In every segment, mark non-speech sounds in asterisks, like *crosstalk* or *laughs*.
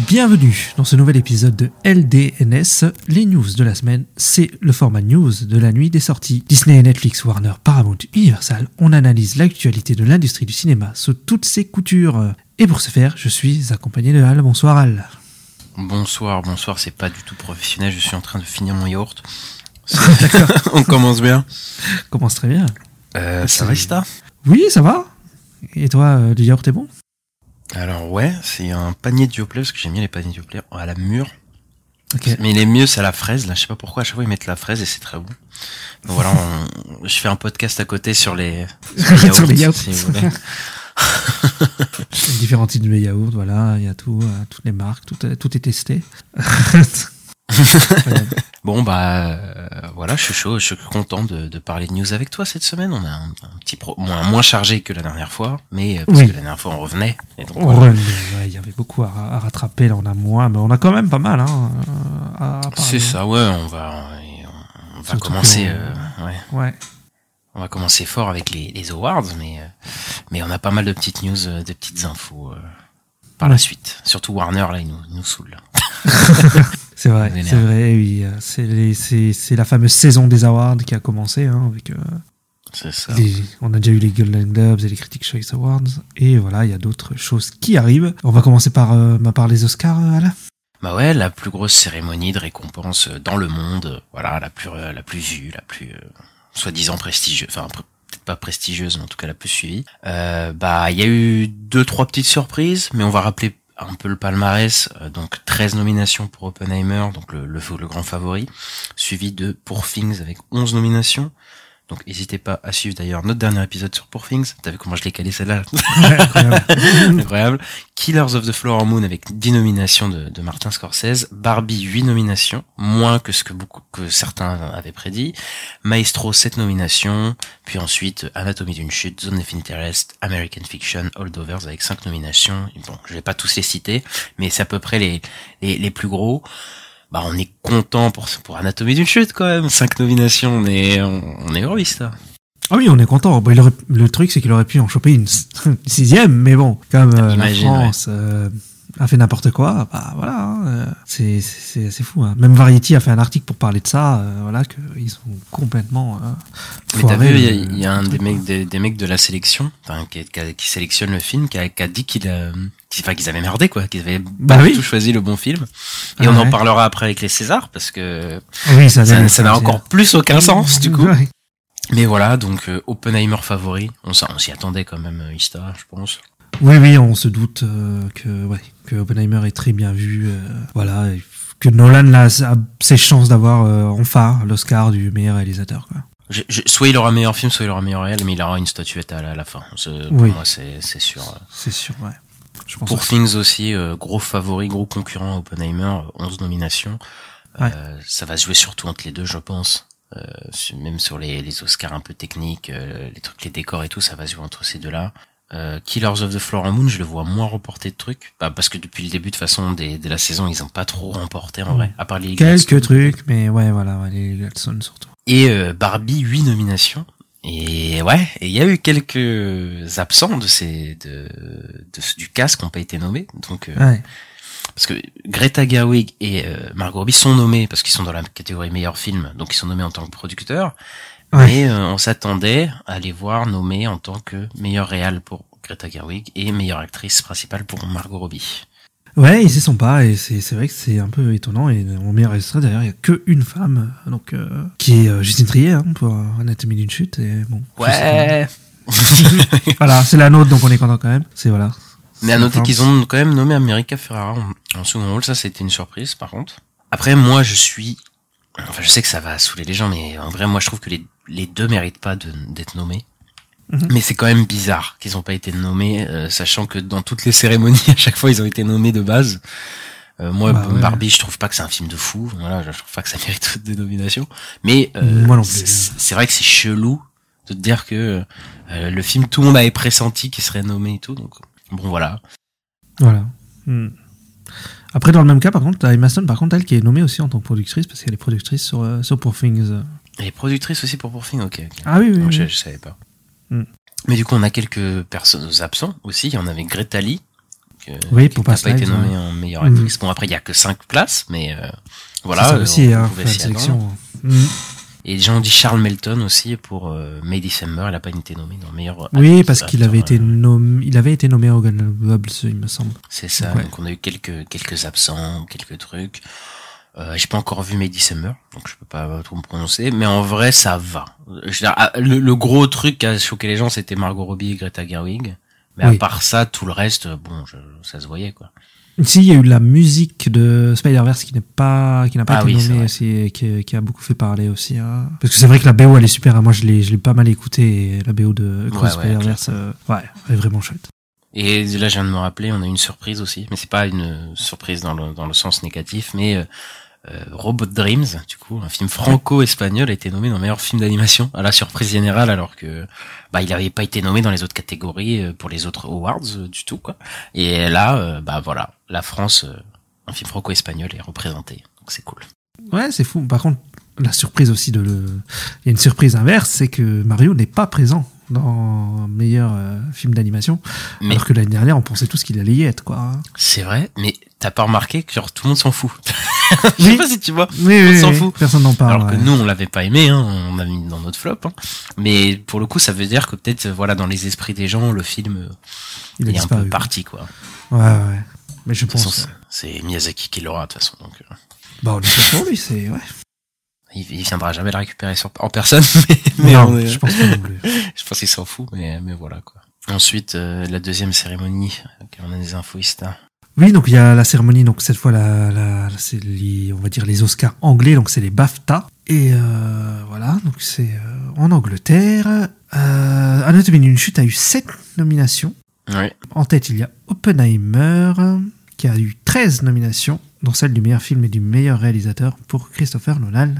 Bienvenue dans ce nouvel épisode de LDNS. Les news de la semaine, c'est le format news de la nuit des sorties. Disney, Netflix, Warner, Paramount, Universal, on analyse l'actualité de l'industrie du cinéma sous toutes ses coutures. Et pour ce faire, je suis accompagné de Al. Bonsoir Al. Bonsoir, bonsoir, c'est pas du tout professionnel, je suis en train de finir mon yaourt. *laughs* D'accord. *laughs* On commence bien. Commence très bien. Euh, ça va, Oui, ça va. Et toi, euh, le yaourt est bon? Alors ouais, c'est un panier de Dioplay, parce que j'aime bien les paniers de Dioplay à la mûre. Ok. Mais les mieux, c'est à la fraise, là, je sais pas pourquoi, à chaque fois ils mettent la fraise et c'est très bon. Donc voilà, on- *laughs* je fais un podcast à côté sur les, Sur les *laughs* yaourts. si vous voulez. *laughs* Différents types de yaourts, voilà, il y a tout, euh, toutes les marques, tout, euh, tout est testé. Bon bah euh, voilà, je suis chaud, je suis content de, de parler de news avec toi cette semaine. On a un, un petit pro, moins, moins chargé que la dernière fois, mais euh, parce Oui. que la dernière fois on revenait. Et donc, voilà. mais ouais, il y avait beaucoup à, à rattraper, là on a moins, mais on a quand même pas mal hein, à. C'est ça, ouais, on va, on va commencer, euh, ouais, Ouais. on va commencer fort avec les, les awards, mais euh, mais on a pas mal de petites news, euh, de petites infos euh, par la suite. Surtout Warner là, il nous, il nous saoule. *laughs* C'est vrai, c'est vrai, oui. euh, C'est la fameuse saison des awards qui a commencé. Hein, avec, euh, ça. les- on a déjà eu les Golden Globes et les Critics Choice Awards. Et voilà, il y a d'autres choses qui arrivent. On va commencer par, euh, par les Oscars, euh, Alain? Bah ouais, la plus grosse cérémonie de récompense dans le monde, voilà, la plus la plus vue, la plus euh, soi-disant prestigieuse, enfin peut-être pas prestigieuse, mais en tout cas la plus suivie. Euh, bah il y a eu deux trois petites surprises, mais on va rappeler un peu le palmarès. Euh, donc 13 nominations pour Oppenheimer, donc le, le, le grand favori, suivi de Pour Things avec 11 nominations. Donc n'hésitez pas à suivre d'ailleurs notre dernier épisode sur Pour Things. T'as vu comment je l'ai calé celle-là *laughs* Incroyable. Killers of the Flower Moon avec 10 nominations de, de Martin Scorsese. Barbie 8 nominations, moins que ce que beaucoup que certains avaient prédit. Maestro 7 nominations, puis ensuite Anatomie d'une chute, Zone of Interest, American Fiction, Holdovers avec 5 nominations. Bon, je vais pas tous les citer, mais c'est à peu près les, les, les plus gros. Bah, on est content pour, pour Anatomie d'une chute quand même. 5 nominations, on est, on, on est heureux, ça. Ah oui, on est content. Il aurait- le truc, c'est qu'il aurait pu en choper une, *laughs* sixième, mais bon, comme euh, la France euh, a fait n'importe quoi, bah voilà, hein, euh, c'est fou. Hein. Même Variety a fait un article pour parler de ça, euh, voilà, qu'ils sont complètement. Euh, Mais t'as vu, il y a- y, un des mecs, des, des mecs de la sélection, qui, qui, a- qui sélectionne le film, qui a, qui a dit qu'il a, enfin, qu'ils avaient merdé, quoi, qu'ils avaient Bah pas du oui. tout choisi le bon film. Et Ah on en parlera après avec les Césars, parce que Oui, ça n'a- ça encore plus aucun *laughs* sens, du coup. Ouais. Mais voilà, donc, euh, Oppenheimer favori. On, on s'y attendait quand même, euh, Ista, je pense. Oui, oui, on se doute euh, que, ouais, que Oppenheimer est très bien vu. euh, voilà, que Nolan a ses chances d'avoir euh, enfin l'Oscar du meilleur réalisateur. Quoi. Je, je- soit il aura meilleur film, soit il aura meilleur réel, mais il aura une statuette à la, à la fin. Pour Oui. moi, c'est sûr. C'est sûr, ouais. Je pense Pour aussi. Things aussi, euh, gros favori, gros concurrent à Oppenheimer, euh, 11 nominations. Ouais. Euh, ça va se jouer surtout entre les deux, je pense. Euh, même sur les, les Oscars un peu techniques, euh, les trucs, les décors et tout, ça va se jouer entre ces deux-là. Euh, Killers of the Flower Moon, je le vois moins remporter de trucs, bah, parce que depuis le début de façon des, de la saison, ils ont pas trop remporté en vrai, à part les Quelques trucs, mais ouais, voilà, ouais, les Gladstone surtout. Et euh, Barbie, 8 nominations. Et ouais, et il y a eu quelques absents de ces de, de du cast qui n'ont pas été nommés. Donc euh, Ouais. parce que Greta Gerwig et euh, Margot Robbie sont nommés parce qu'ils sont dans la catégorie meilleur film, donc ils sont nommés en tant que producteurs. Ouais. Mais euh, on s'attendait à les voir nommés en tant que meilleur réal pour Greta Gerwig et meilleure actrice principale pour Margot Robbie. Ouais, ils y sont pas, et c'est vrai que c'est un peu étonnant. Et mon meilleur extrait, d'ailleurs, il y a que une femme, donc euh, qui est euh, Justine Trier hein, pour Anatomie d'une chute. Et bon, Ouais. *laughs* voilà, c'est la nôtre, donc on est content quand même. C'est voilà. Mais à noter qu'ils ont quand même nommé America Ferrara en, en second rôle, ça c'était une surprise par contre. Après moi je suis, enfin je sais que ça va saouler les gens, mais en vrai moi je trouve que les, les deux méritent pas d'être nommés. Mhm. Mais c'est quand même bizarre qu'ils ont pas été nommés, euh, sachant que dans toutes les cérémonies *laughs* à chaque fois ils ont été nommés de base. Euh, moi Bah ouais. Barbie je trouve pas que c'est un film de fou, voilà je trouve pas que ça *laughs* mérite toutes des nominations. Mais euh, c'est vrai que c'est chelou de te dire que le film tout le monde avait pressenti qu'il serait nommé et tout. Donc bon voilà. Voilà. Hmm. Après, dans le même cas, par contre, t'as Emma Stone, par contre, elle qui est nommée aussi en tant que productrice, parce qu'elle est productrice sur, euh, sur Poor Things. Elle est productrice aussi pour Poor Things, ok. Ah oui, oui. Non, oui. je, je savais pas. Hmm. Mais du coup, on a quelques personnes absents aussi. Il y en avait Greta Lee. que- Oui, qui n'a pas été nommée ouais. en meilleure Mhm. actrice. Bon, après, il y a que 5 places, mais euh, voilà. Ça euh, aussi, on hein, pouvait s'y sélection. Hmm. Et les gens ont dit Charles Melton aussi pour euh, May December. Elle a pas été nommée dans meilleur. Oui, parce qu'il avait été euh, nommé, il avait été nommé au Golden Globes, il me semble. C'est ça. Ouais. Donc on a eu quelques quelques absents, quelques trucs. Euh, j'ai pas encore vu May December, donc je peux pas trop me prononcer. Mais en vrai, ça va. Je veux dire, ah, le, le gros truc qui a choqué les gens, c'était Margot Robbie et Greta Gerwig. Mais Oui. à part ça, tout le reste, bon, je- ça se voyait quoi. Si, il y a eu la musique de Spider-Verse qui n'est pas, qui n'a pas Ah été oui, nommée aussi, qui, qui a beaucoup fait parler aussi. hein. Parce que c'est vrai que la BO, elle est super. hein. Moi, je l'ai, je l'ai pas mal écouté. La BO de Cross Ouais, ouais, Spider-Verse, euh, ouais, elle est vraiment chouette. Et là, je viens de me rappeler, on a une surprise aussi, mais c'est pas une surprise dans le, dans le sens négatif, mais euh, Robot Dreams, du coup, un film franco-espagnol, a été nommé dans meilleur film d'animation à la surprise générale, alors que bah il avait pas été nommé dans les autres catégories euh, pour les autres awards euh, du tout quoi. Et là, euh, bah voilà, la France, euh, un film franco-espagnol est représenté, donc c'est cool. Ouais, c'est fou. Par contre, la surprise aussi de le, il y a une surprise inverse, c'est que Mario n'est pas présent dans meilleur euh, film d'animation, Mais alors que l'année dernière, on pensait tous qu'il allait y être, quoi. c'est vrai, mais t'as pas remarqué que genre tout le monde s'en fout. *laughs* *laughs* Je Oui. sais pas si tu vois. Oui, oui, s'en fout. Personne n'en parle. Alors que ouais. nous, on l'avait pas aimé, hein, on l'a mis dans notre flop. Hein. Mais pour le coup, ça veut dire que peut-être, euh, voilà, dans les esprits des gens, le film euh, il est un peu parti, quoi. Ouais, ouais. Mais je pense. c'est c'est Miyazaki qui l'aura, de toute façon. Donc, euh, Bah, on est pour lui, c'est, ouais. il, il viendra jamais le récupérer sur, en personne, *laughs* mais, mais non, on est- je pense pas non plus. *laughs* je pense qu'il s'en fout, mais, mais voilà, quoi. Ensuite, euh, la deuxième cérémonie, on a des infos. Oui, donc il y a la cérémonie, donc cette fois, la, la, c'est les, on va dire les Oscars anglais, donc c'est les BAFTA. Et euh, voilà, donc c'est euh, en Angleterre. Euh, Anatomy d'une chute a eu 7 nominations. Oui. En tête, il y a Oppenheimer, qui a eu 13 nominations, dont celle du meilleur film et du meilleur réalisateur pour Christopher Nolan,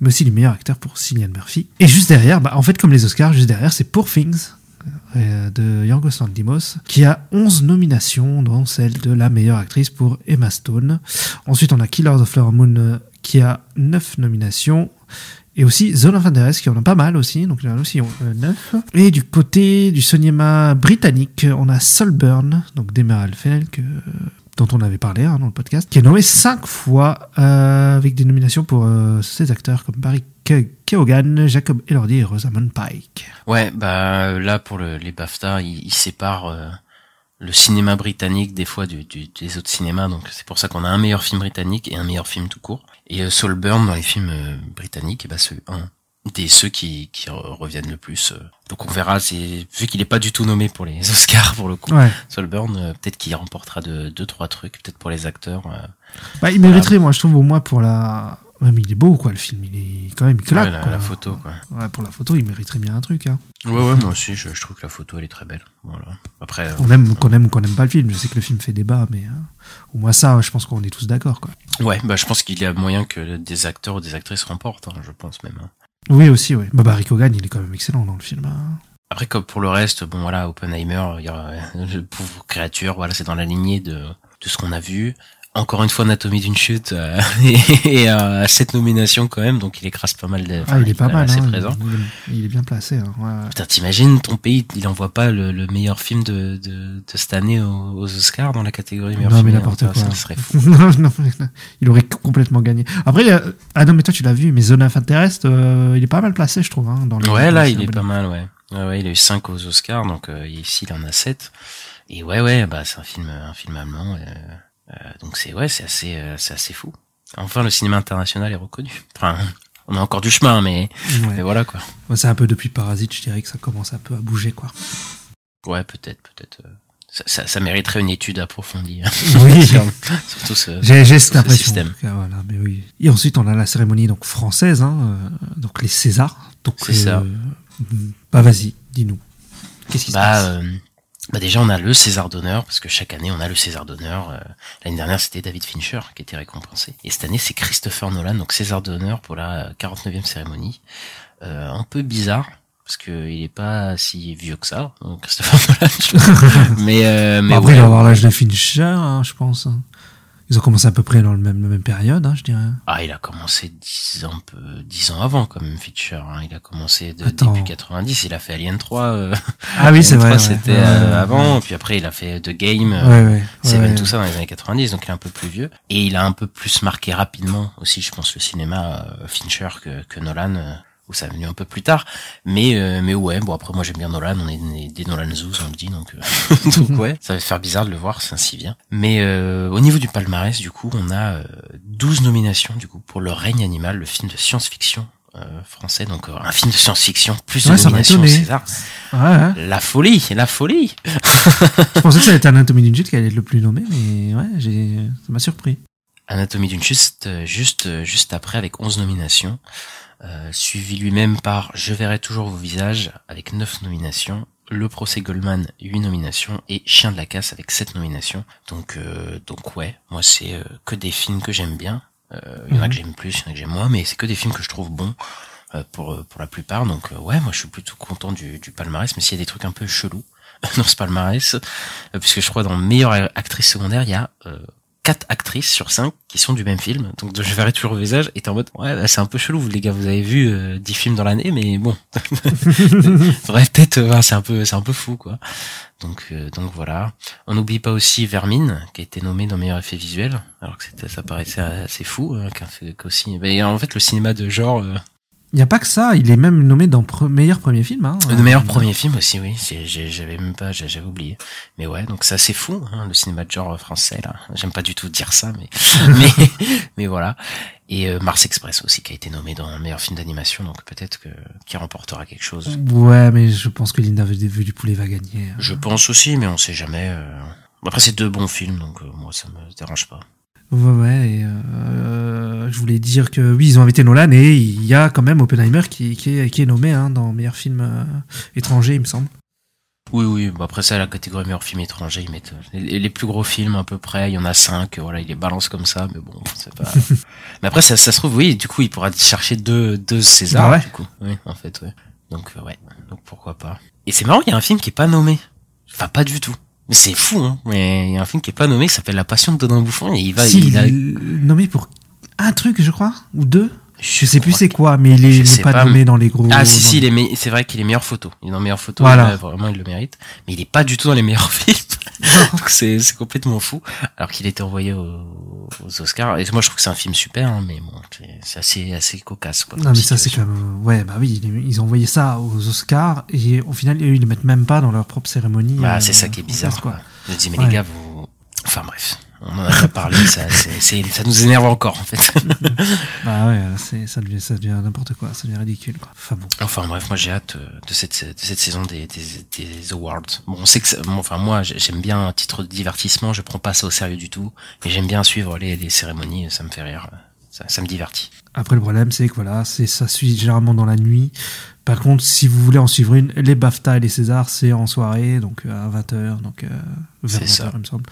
mais aussi du meilleur acteur pour Cillian Murphy. Et juste derrière, bah, en fait, comme les Oscars, juste derrière, c'est Poor Things de Yorgos Lanthimos, qui a 11 nominations, dont celle de la meilleure actrice pour Emma Stone. Ensuite, on a Killers of Flower Moon, euh, qui a 9 nominations. Et aussi Zone of Interest, qui en a pas mal aussi, donc il y en a aussi 9. Et du côté du cinéma britannique, on a Solburn, donc d'Emerald Fennell, que, dont on avait parlé hein, dans le podcast, qui est nommé 5 fois, euh, avec des nominations pour euh, ces acteurs comme Barry Keoghan, Jacob Elordi et Rosamund Pike. Ouais, bah là pour le, les BAFTA, ils, ils séparent euh, le cinéma britannique des fois du, du- des autres cinémas, donc c'est pour ça qu'on a un meilleur film britannique et un meilleur film tout court. Et euh, Saltburn dans les films euh, britanniques, et bah c'est un des ceux qui, qui re- reviennent le plus. euh. Donc on verra, c'est vu qu'il est pas du tout nommé pour les *laughs* Oscars pour le coup. Ouais. Euh, peut-être qu'il remportera de deux trois trucs, peut-être pour les acteurs. Bah, il mériterait, moi, je trouve, au moins pour la. Ouais, mais il est beau, quoi, le film. Il est quand même, il claque. Ouais, la, quoi. la photo quoi. Ouais, pour la photo, il mériterait bien un truc. Hein. Ouais ouais, moi aussi je, je trouve que la photo elle est très belle. Voilà. Après euh, On aime, qu'on aime ou qu'on n'aime pas le film. Je sais que le film fait débat, mais hein, au moins ça, je pense qu'on est tous d'accord. Quoi. Ouais, bah je pense qu'il y a moyen que des acteurs ou des actrices remportent, hein, je pense même. hein. Oui, aussi, oui. Bah, Barry Keoghan, il est quand même excellent dans le film. Après, comme pour le reste, bon voilà, Oppenheimer, il y a euh, le pauvre créature, voilà, c'est dans la lignée de, de ce qu'on a vu. Encore une fois, Anatomie d'une chute euh, *laughs* et, et euh, cette nomination quand même, donc il écrase pas mal de. Ah, il est pas mal. assez hein. présent. Il, est- il est bien placé. Hein. ouais. Putain, t'imagines, ton pays, il envoie pas le, le meilleur film de, de, de cette année aux, aux Oscars dans la catégorie meilleur Non, film. mais n'importe quoi. Ça serait *laughs* fou. non, non, il aurait complètement gagné. Après, a- ah non, mais toi, tu l'as vu, mais Zone of Interest, euh, il est pas mal placé, je trouve. Hein, dans le, Ouais, là, il est pas mal, ouais. Ouais, ouais, il a eu 5 aux Oscars, donc euh, ici, il en a 7. Et ouais, ouais, bah c'est un film, un film allemand. euh, euh, donc c'est ouais, c'est assez, euh, c'est assez fou. Enfin, le cinéma international est reconnu. Enfin, on a encore du chemin, mais, Ouais. mais voilà quoi. C'est un peu depuis Parasite, je dirais que ça commence un peu à bouger, quoi. Ouais, peut-être, peut-être. euh, ça, ça, ça mériterait une étude approfondie. hein, *laughs* Oui. *laughs* sur- surtout ce. J'ai j'ai cette ce impression. système. en tout cas, voilà, mais oui. Et ensuite, on a la cérémonie donc française, hein, euh, donc les Césars. Donc, C'est ça. Bah vas-y, dis-nous. Qu'est-ce qui se Bah, passe? euh, bah déjà on a le César d'honneur parce que chaque année on a le César d'honneur. euh, L'année dernière c'était David Fincher qui était récompensé et cette année c'est Christopher Nolan donc César d'honneur pour la 49e cérémonie. Euh, un peu bizarre parce que il est pas si vieux que ça, donc Christopher *laughs* Nolan. *laughs* mais euh, mais Après, ouais, il va avoir l'âge de Fincher, hein, je pense. Ils ont commencé à peu près dans le même, la même période, hein, je dirais. Ah, il a commencé dix ans, dix ans avant, quand même, Fincher. Hein. Il a commencé de, Attends. début 90. Il a fait Alien 3. euh, Ah oui, c'est vrai. 3, ouais. C'était Ouais, euh, ouais, avant. ouais. Puis après, il a fait The Game. euh, Ouais, ouais. Seven, tout ça dans les années 90, donc il est un peu plus vieux. Et il a un peu plus marqué rapidement aussi, je pense, le cinéma euh, Fincher que, que Nolan, euh, où ça est venu un peu plus tard. Mais euh, mais ouais, bon après moi j'aime bien Nolan, on est des- des Nolan Zoos, on le dit, donc euh, *laughs* donc ouais, ça va faire bizarre de le voir, c'est ainsi bien. Mais euh, au niveau du palmarès, du coup, on a euh, 12 nominations du coup pour Le règne animal, le film de science-fiction. euh, français donc euh, un film de science-fiction plus de Ouais, au étonné. César Ouais, ouais. la folie la folie *laughs* Je pensais que ça allait être Anatomie d'une chute qui allait être le plus nommé, mais ouais, j'ai, ça m'a surpris. Anatomie d'une chute, euh, juste, euh, juste après avec 11 nominations, euh, suivi lui-même par Je verrai toujours vos visages avec 9 nominations, Le procès Goldman 8 nominations et Chien de la casse avec 7 nominations. Donc, euh, donc ouais, moi c'est euh, que des films que j'aime bien. Euh, Il y en a Mhm. que j'aime plus, il y en a que j'aime moins, mais c'est que des films que je trouve bons. euh, Pour, pour la plupart, donc euh, ouais, moi je suis plutôt content du, du palmarès, mais s'il y a des trucs un peu chelous *laughs* dans ce palmarès, euh, puisque je crois dans meilleure actrice secondaire, il y a euh, quatre actrices sur cinq qui sont du même film. Donc je verrai toujours au visage et t'es en mode ouais bah, c'est un peu chelou les gars vous avez vu euh, 10 films dans l'année mais bon *laughs* faudrait peut-être euh, c'est un peu c'est un peu fou quoi. Donc euh, donc voilà. On n'oublie pas aussi Vermine qui a été nommé dans meilleur effet visuel alors que c'était ça paraissait assez fou hein, qu'aussi mais en fait le cinéma de genre euh, Il n'y a pas que ça, il est même nommé dans pre- meilleur premier film. Hein. le meilleur premier film aussi oui c'est- j'avais même pas j'avais oublié mais ouais donc c'est assez fou hein, le cinéma de genre français là j'aime pas du tout dire ça mais *laughs* mais mais voilà et euh, Mars Express aussi qui a été nommé dans meilleur film d'animation donc peut-être que qui remportera quelque chose Ouais, mais je pense que Linda Vue du Poulet va gagner. je pense aussi mais on sait jamais euh. après c'est deux bons films donc euh, moi ça me dérange pas Ouais, ouais, et euh, je voulais dire que oui, ils ont invité Nolan et il y a quand même Oppenheimer qui, qui, est, qui est nommé hein, dans meilleur film euh, étranger, il me semble. oui oui bah après ça la catégorie meilleur film étranger ils mettent euh, les, les plus gros films à peu près il y en a cinq voilà ils les balancent comme ça mais bon c'est pas *laughs* mais après ça, ça se trouve oui du coup il pourra chercher deux deux César Bah ouais. du coup. Oui en fait ouais. Donc euh, ouais donc pourquoi pas. Et c'est marrant il y a un film qui est pas nommé. Enfin pas du tout c'est fou hein mais il y a un film qui est pas nommé qui s'appelle La Passion de Dodin Bouffon et il va si, il a il nommé pour un truc, je crois, ou deux. Je sais plus c'est quoi, mais il est, pas, pas, nommé dans les gros. Ah si si, les- il est me- c'est vrai qu'il est meilleure photo. Il est dans meilleure photo, Voilà. vraiment il le mérite. Mais il est pas du tout dans les meilleurs *laughs* films. *laughs* Donc c'est c'est complètement fou. Alors qu'il était envoyé aux, aux Oscars. Et moi je trouve que c'est un film super, hein, mais bon, c'est- assez assez cocasse. Quoi, Non, mais ça, c'est quand même. Ouais, bah oui, ils- ont envoyé ça aux Oscars et au final, ils le mettent même pas dans leur propre cérémonie. Bah euh, c'est ça qui est bizarre. place, Quoi. Je dis mais Ouais. les gars vous. Enfin bref, on en a déjà parlé. ça c'est c'est- ça nous énerve encore en fait. *laughs* Bah ouais, ça devient, ça devient n'importe quoi, ça devient ridicule, quoi. Enfin bon. Enfin bref, moi j'ai hâte euh, de cette de cette saison des des, des awards. Bon, on sait que ça- bon, enfin moi j'ai- j'aime bien un titre de divertissement, je prends pas ça au sérieux du tout, mais j'aime bien suivre les, les cérémonies, ça me fait rire, ça, ça me divertit. Après, le problème, c'est que voilà, c'est, ça suit généralement dans la nuit. Par contre, si vous voulez en suivre une, les BAFTA et les Césars, c'est en soirée, donc euh, à 20h, donc euh, vers C'est 20h, ça. il me semble.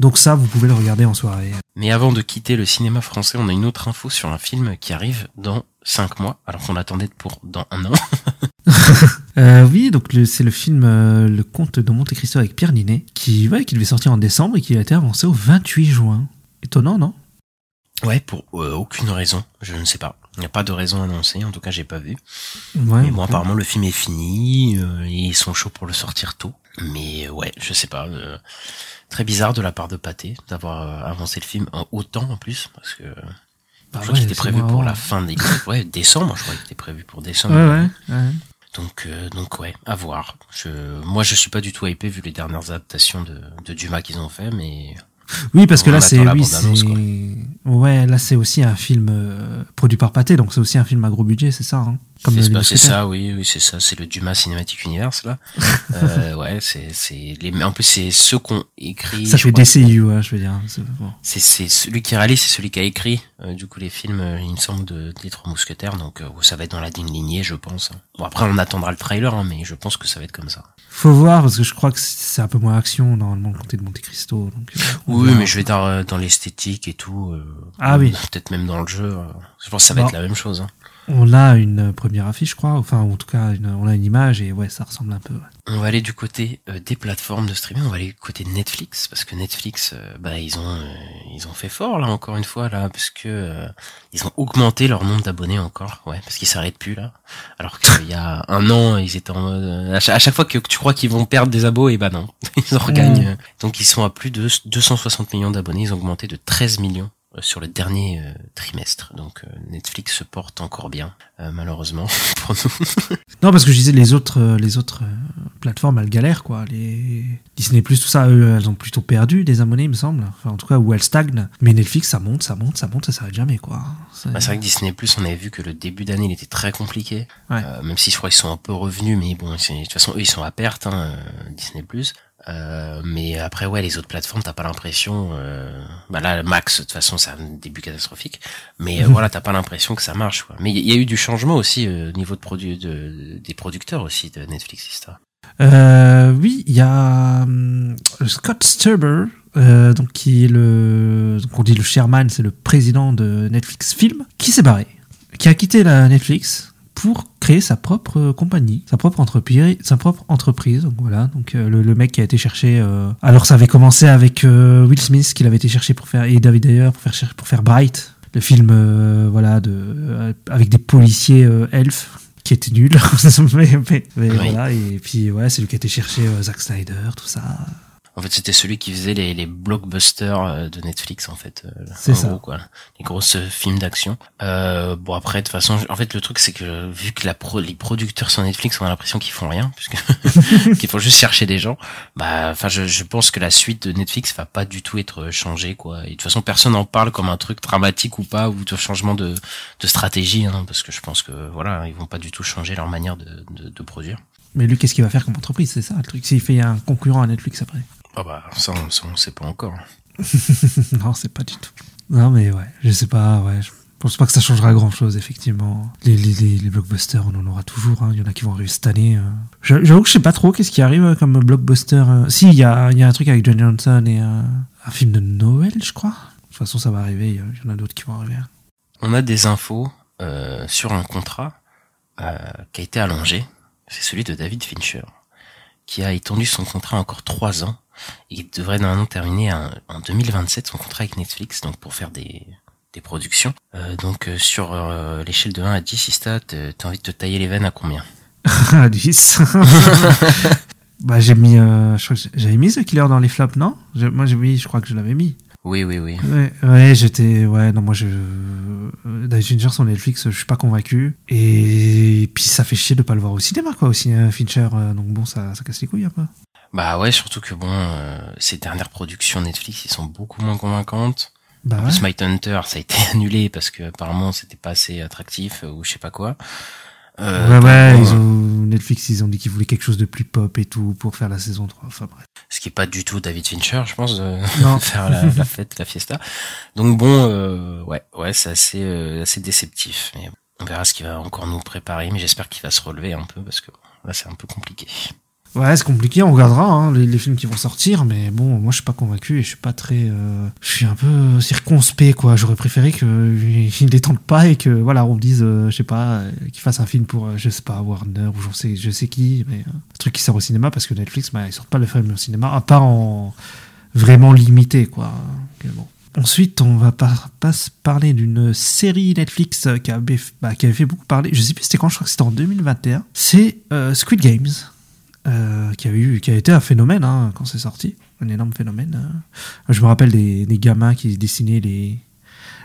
Donc ça, vous pouvez le regarder en soirée. Mais avant de quitter le cinéma français, on a une autre info sur un film qui arrive dans cinq mois, alors qu'on attendait pour dans un an. *laughs* Euh, oui, donc c'est le film euh, Le Comte de Monte Cristo avec Pierre Ninet, qui, ouais, qui devait sortir en décembre et qui a été avancé au 28 juin. Étonnant, non? Ouais, pour aucune raison, je ne sais pas. Il n'y a pas de raison annoncée, en tout cas j'ai pas vu. Ouais, Mais bon, apparemment le film est fini, euh, et ils sont chauds pour le sortir tôt. Mais euh, ouais, je sais pas. euh, très bizarre de la part de Pathé d'avoir euh, avancé le film en autant en plus, parce que Bah je crois ouais, qu'il était prévu pour la fin des ouais décembre. Je crois qu'il était prévu pour décembre. Ouais, ouais, ouais. Donc euh, donc ouais, à voir. Je moi je suis pas du tout hypé vu les dernières adaptations de, de Dumas qu'ils ont fait, mais Oui, parce que On là, c'est oui, ouais, là, c'est aussi un film euh, produit par Pathé, donc c'est aussi un film à gros budget, c'est ça, hein c'est ça, oui, oui, c'est ça, c'est le Dumas Cinematic Universe là. *laughs* euh, ouais, c'est c'est les en plus c'est ceux qu'on écrit. Ça fait DCU, hein, je veux dire. c'est- bon. C'est c'est celui qui réalise, c'est celui qui a écrit euh, du coup les films, euh, il me semble de des trois mousquetaires, donc euh, ça va être dans la digne lignée, je pense. Bon après on attendra le trailer, hein, mais je pense que ça va être comme ça. Faut voir, parce que je crois que c'est un peu moins action, normalement, le comté de Monte Cristo. Donc, euh, Oui, mais je vais dire euh, dans l'esthétique et tout. Ah oui. Peut-être même dans le jeu. je pense que ça va Bon. être la même chose. Hein. On a une première affiche, je crois. Enfin, en tout cas, une- on a une image et ouais, ça ressemble un peu. ouais. On va aller du côté euh, des plateformes de streaming, on va aller du côté de Netflix parce que Netflix, euh, bah ils ont euh, ils ont fait fort là encore une fois là parce que ils ont augmenté leur nombre d'abonnés encore, ouais, parce qu'ils s'arrêtent plus là. Alors qu'il y a un an ils étaient en mode à, chaque, fois que, tu crois qu'ils vont perdre des abos et bah non, *laughs* ils en regagnent. Donc ils sont à plus de 260 millions d'abonnés, ils ont augmenté de 13 millions sur le dernier euh, trimestre. Donc euh, Netflix se porte encore bien, euh, malheureusement *laughs* pour nous. Non, parce que je disais les autres, euh, les autres plateformes, elles galèrent quoi. Les Disney Plus, tout ça, eux, elles ont plutôt perdu des abonnés, il me semble. Enfin, en tout cas, où elles stagnent. Mais Netflix, ça monte, ça monte, ça monte, ça s'arrête jamais quoi. C'est- Bah, c'est vrai que Disney Plus, on avait vu que le début d'année, il était très compliqué. Ouais. Euh, même si je crois qu'ils sont un peu revenus, mais bon, c'est- de toute façon, eux, ils sont à perte, hein, Disney Plus. Euh, mais après, ouais, les autres plateformes, t'as pas l'impression. Euh, bah là, Max, de toute façon, c'est un début catastrophique. Mais euh, *laughs* voilà, t'as pas l'impression que ça marche. Quoi. Mais il y, y a eu du changement aussi euh, au niveau de produits de, des producteurs aussi de Netflix, etc. Euh, oui, il y a hum, Scott Sturber, euh, donc qui est le, donc on dit le chairman, c'est le président de Netflix Film, qui s'est barré, qui a quitté la Netflix pour créer sa propre compagnie, sa propre entreprise, sa propre entreprise. Donc voilà, donc euh, le, le mec qui a été cherché. euh, alors ça avait commencé avec euh, Will Smith, qu'il avait été cherché pour faire et David Ayer pour faire pour faire Bright, le film euh, voilà de euh, avec des policiers euh, elfes qui était nul *laughs* mais, mais- mais Oui. voilà et puis ouais c'est lui qui a été chercher euh, Zack Snyder tout ça En fait, c'était celui qui faisait les, les blockbusters euh, de Netflix, en fait. euh, C'est en ça. Gros, quoi. Les grosses euh, films d'action. Euh, bon, après, de toute façon, en fait, le truc, c'est que vu que la pro, les producteurs sur Netflix, on a l'impression qu'ils font rien, puisque *laughs* qu'ils font juste chercher des gens. Bah, enfin, je, je pense que la suite de Netflix va pas du tout être changée, quoi. Et de toute façon, personne n'en parle comme un truc dramatique ou pas, ou de changement de, de stratégie, hein, parce que je pense que, voilà, ils vont pas du tout changer leur manière de, de, de produire. mais lui qu'est-ce qu'il va faire comme entreprise? C'est ça le truc s'il fait un concurrent à Netflix après Ah bah, ça, on, ça, on sait pas encore. *laughs* non c'est pas du tout non mais ouais je sais pas ouais je pense pas que ça changera grand chose effectivement les, les, les, les blockbusters on en aura toujours hein. il y en a qui vont arriver cette année euh. J'a- j'avoue que je sais pas trop qu'est-ce qui arrive comme blockbuster euh. si il y a, il y a un truc avec John Johnson et euh, un film de Noël je crois de toute façon ça va arriver il y a- il y en a d'autres qui vont arriver On a des infos euh, sur un contrat euh, qui a été allongé. C'est celui de David Fincher, qui a étendu son contrat encore trois ans. Il devrait normalement terminer en, en 2027 son contrat avec Netflix, donc pour faire des, des productions. Euh, donc euh, sur euh, l'échelle de 1 à 10, Ista, t'as envie de te tailler les veines à combien *laughs* Ah, 10. *laughs* bah, j'ai mis, euh, j'avais mis The Killer dans les flops, non? Moi, j'ai mis, je crois que je l'avais mis. Oui, oui, oui. Ouais, ouais j'étais, ouais, non, moi, je, Fincher sur Netflix, je suis pas convaincu. Et puis, ça fait chier de pas le voir au cinéma, quoi, aussi, hein, Fincher. donc bon, ça, ça casse les couilles un peu. Bah ouais, surtout que bon, euh, ces dernières productions Netflix, ils sont beaucoup moins convaincantes. Bah, En ouais. plus, Mindhunter, ça a été *laughs* annulé parce que apparemment c'était pas assez attractif euh, ou je sais pas quoi. Euh, ouais, ouais, ils ont, Netflix, ils ont dit qu'ils voulaient quelque chose de plus pop et tout pour faire la saison 3. Enfin, bref. Ce qui est pas du tout David Fincher, je pense, de *laughs* Non. faire la, la *laughs* fête, la fiesta. Donc bon, euh, ouais, ouais, c'est assez, euh, assez déceptif. Mais on verra ce qu'il va encore nous préparer, mais j'espère qu'il va se relever un peu parce que là c'est un peu compliqué. Ouais, c'est compliqué, on regardera hein, les, films qui vont sortir, mais bon, moi je suis pas convaincu et je suis pas très. euh, je suis un peu circonspect, quoi. J'aurais préféré qu'ils *laughs* les tentent pas et que, voilà, on me dise, euh, je sais pas, euh, qu'ils fassent un film pour, je sais pas, Warner ou je sais, je sais qui, mais un truc qui sort au cinéma parce que Netflix, bah, ils sortent pas le film au cinéma, à part en vraiment limité, quoi. Bon. Ensuite, on va pas, pas parler d'une série Netflix qui avait, bah, qui avait fait beaucoup parler. Je sais plus c'était quand, je crois que c'était en 2021. C'est Squid Games euh, qui a eu qui a été un phénomène hein, quand c'est sorti un énorme phénomène euh. je me rappelle des, des gamins qui dessinaient les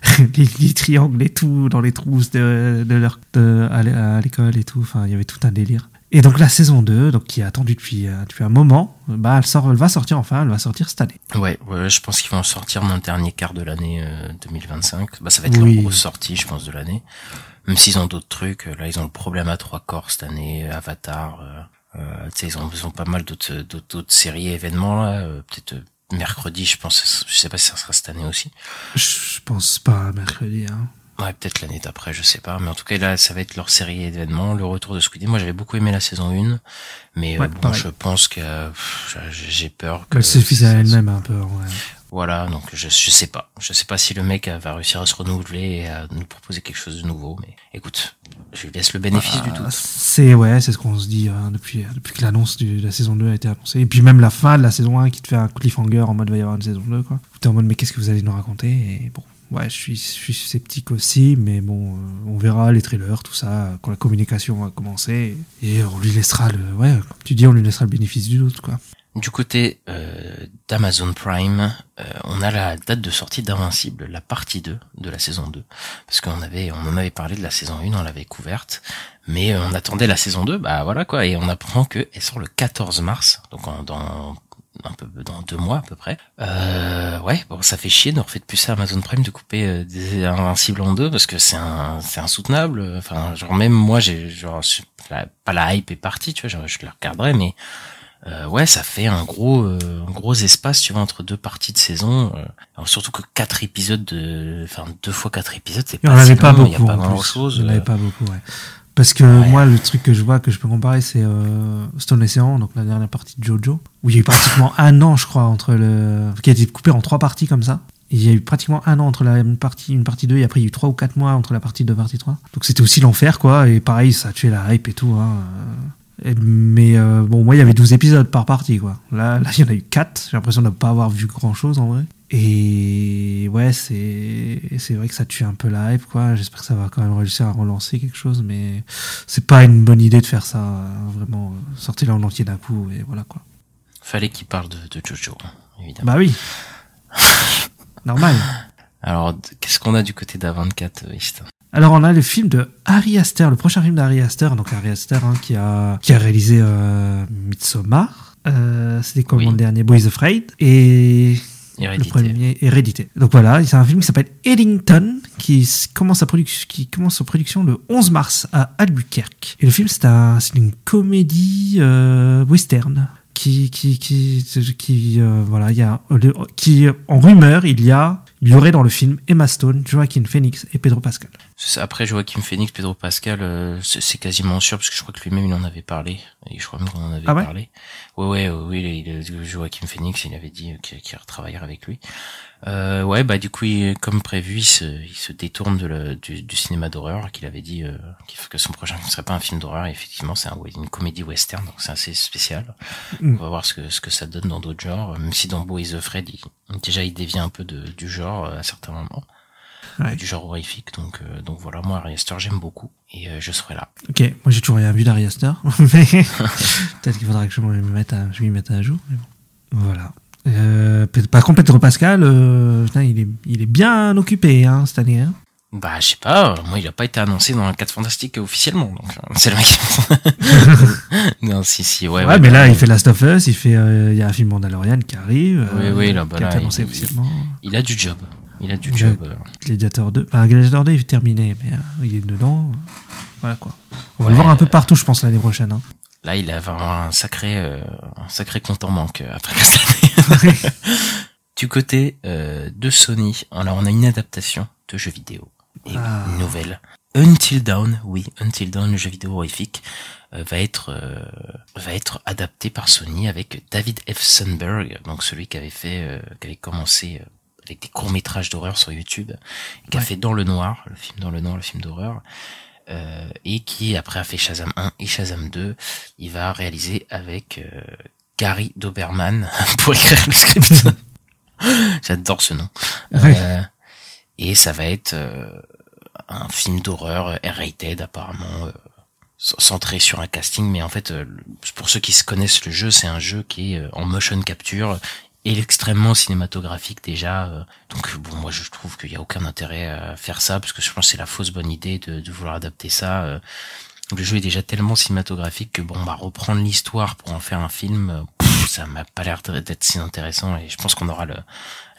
*laughs* les, les triangles et tout dans les trousses de, de leur de, à l'é- à l'école et tout enfin il y avait tout un délire et donc la saison 2 donc qui est attendue depuis euh, depuis un moment bah elle sort elle va sortir enfin elle va sortir cette année Ouais, ouais, je pense qu'ils vont en sortir dans le dernier quart de l'année euh, 2025. Bah, ça va être Oui. leur grosse sortie, je pense, de l'année. Même s'ils ont d'autres trucs, là ils ont le problème à trois corps cette année, Avatar. Euh, euh, ils ont, ils ont pas mal d'autres, d'autres, d'autres séries et événements là. euh, Peut-être euh, mercredi, je pense. Je sais pas si ça sera cette année aussi. je pense pas à mercredi hein. Ouais, peut-être l'année d'après, je sais pas. Mais en tout cas, là, ça va être leur série d'événements, le retour de Squid. Moi, j'avais beaucoup aimé la saison 1. Mais euh, bon, je pense que j'ai peur que... elle suffit ça- à elle-même un peu ouais. Voilà, donc je, je sais pas. Je sais pas si le mec euh, va réussir à se renouveler et à nous proposer quelque chose de nouveau. Mais écoute, je lui laisse le bénéfice du tout. C'est ouais, c'est ce qu'on se dit hein, depuis, depuis que l'annonce de la saison 2 a été annoncée. Et puis même la fin de la saison 1 qui te fait un cliffhanger en mode va y avoir une saison 2 quoi. T'es en mode mais qu'est-ce que vous allez nous raconter? Et bon, ouais, je suis, je suis sceptique aussi, mais bon, euh, on verra les trailers, tout ça, quand la communication va commencer. Et on lui laissera le, ouais, comme tu dis, on lui laissera le bénéfice du doute quoi. Du côté euh, d'Amazon Prime, euh, on a la date de sortie d'Invincible, la partie 2 de la saison 2. Parce qu'on avait, on en avait parlé de la saison 1, on l'avait couverte. Mais euh, on attendait la saison 2, bah voilà quoi, et on apprend qu'elle sort le 14 mars, donc en- dans un peu dans deux mois à peu près. Euh, ouais, bon, ça fait chier de refaire plus ça Amazon Prime de couper euh, des Invincibles en deux parce que c'est un, c'est insoutenable. Enfin, genre même moi, j'ai genre pas la hype est partie, tu vois, genre, je la regarderai, mais euh, ouais, ça fait un gros, euh, un gros espace, tu vois, entre deux parties de saison. euh. Alors, surtout que quatre épisodes de, enfin deux fois quatre épisodes, c'est pas en si avait pas long, il a beaucoup. pas grand chose. Il n'y en avait pas beaucoup, ouais. Parce que moi, le truc que je vois, que je peux comparer, c'est euh, Stone Ocean, donc la dernière partie de Jojo, où il y a eu pratiquement un an, je crois, entre le. qui a été coupé en trois parties comme ça. Et il y a eu pratiquement un an entre la une partie, une partie 2, et après il y a eu trois ou quatre mois entre la partie 2 et la partie 3. Donc c'était aussi l'enfer, quoi. Et pareil, ça a tué la hype et tout. Hein. Mais euh, bon, moi, il y avait 12 épisodes par partie, quoi. Là, là, il y en a eu 4. J'ai l'impression de ne pas avoir vu grand chose en vrai. Et ouais, c'est c'est vrai que ça tue un peu la hype, quoi. J'espère que ça va quand même réussir à relancer quelque chose, mais c'est pas une bonne idée de faire ça, hein, vraiment. euh, Sortez-le en entier d'un coup, et voilà, quoi. Fallait qu'il parle de, de Jojo, hein, évidemment. Bah oui. *laughs* Normal. Alors, qu'est-ce qu'on a du côté d'A24, euh, East? Alors on a le film de Harry Astor, le prochain film d'Harry Astor, donc Harry Astor hein, qui a qui a réalisé euh, Midsommar. Euh, C'était Oui. le dernier? Boys Afraid et le Hérédité. premier Hérédité. Donc voilà, c'est un film qui s'appelle Eddington qui commence sa production qui commence sa production le 11 mars à Albuquerque. Et le film c'est un c'est une comédie euh, western qui qui qui qui euh, voilà, il y a le- qui en rumeur, il y a il y aurait dans le film Emma Stone, Joaquin Phoenix et Pedro Pascal. Après Joachim Phoenix, Pedro Pascal, euh, c'est quasiment sûr parce que je crois que lui-même il en avait parlé et je crois même qu'on en avait Ah ouais parlé. Ouais ouais ouais, oui, il- Joachim Phoenix, il avait dit qu'il retravaillerait avec lui. Euh, ouais bah du coup il- comme prévu il se, il se détourne de le- du, du cinéma d'horreur qu'il avait dit euh, que son prochain film ne serait pas un film d'horreur. Effectivement c'est un, ouais, une comédie western donc c'est assez spécial. Mm. On va voir ce que ce que ça donne dans d'autres genres. Même si dans Boys of Fred il- déjà il dévie un peu de, du genre euh, à certains moments Ouais. du genre horrifique. Donc, euh, donc voilà, moi, Ari Aster, j'aime beaucoup et euh, je serai là. Ok, moi j'ai toujours rien vu d'Ari Aster, *laughs* mais peut-être qu'il faudra que je me mette à, je m'y mette à jour. mais bon. Voilà. Euh, par contre, Pedro Pascal, euh, putain, il, est, il est bien occupé hein, cette année. Hein. Bah, je sais pas, moi, il a pas été annoncé dans un 4 fantastique officiellement, donc euh, c'est le mec. *laughs* non, si, si, ouais. Ouais, mais là, il fait Last of Us, il fait, il y a un film Mandalorian qui arrive, Oui, oui, là, bah, annoncé il- officiellement. Il a du job. Il a du job. euh. Gladiator 2, enfin, Gladiator 2 il est terminé, mais euh, il est dedans. Voilà quoi. On va le voir un peu euh, partout, je pense, l'année prochaine. Hein. Là, il a vraiment un sacré, un sacré compte en banque euh, après cette année. *laughs* du côté de Sony, alors on a une adaptation de jeu vidéo. Et Ah. une nouvelle. Until Dawn, oui, Until Dawn, le jeu vidéo horrifique, euh, va être euh, va être adapté par Sony avec David F. Sundberg, donc celui qui avait fait, euh, qui avait commencé avec des courts métrages d'horreur sur YouTube, qui a fait Dans le Noir, le film Dans le Noir, le film d'horreur, euh, et qui après a fait Shazam 1 et Shazam 2. Il va réaliser avec euh, Gary Doberman *laughs* pour écrire le script. *laughs* J'adore ce nom. Ouais. Euh, et ça va être euh, un film d'horreur euh, R-rated apparemment centré sur un casting mais en fait pour ceux qui se connaissent le jeu c'est un jeu qui est en motion capture et extrêmement cinématographique déjà euh. donc bon moi je trouve qu'il y a aucun intérêt à faire ça parce que je pense que c'est la fausse bonne idée de, de vouloir adapter ça euh. le jeu est déjà tellement cinématographique que bon bah reprendre l'histoire pour en faire un film euh, pff, ça m'a pas l'air d'être si intéressant et je pense qu'on aura le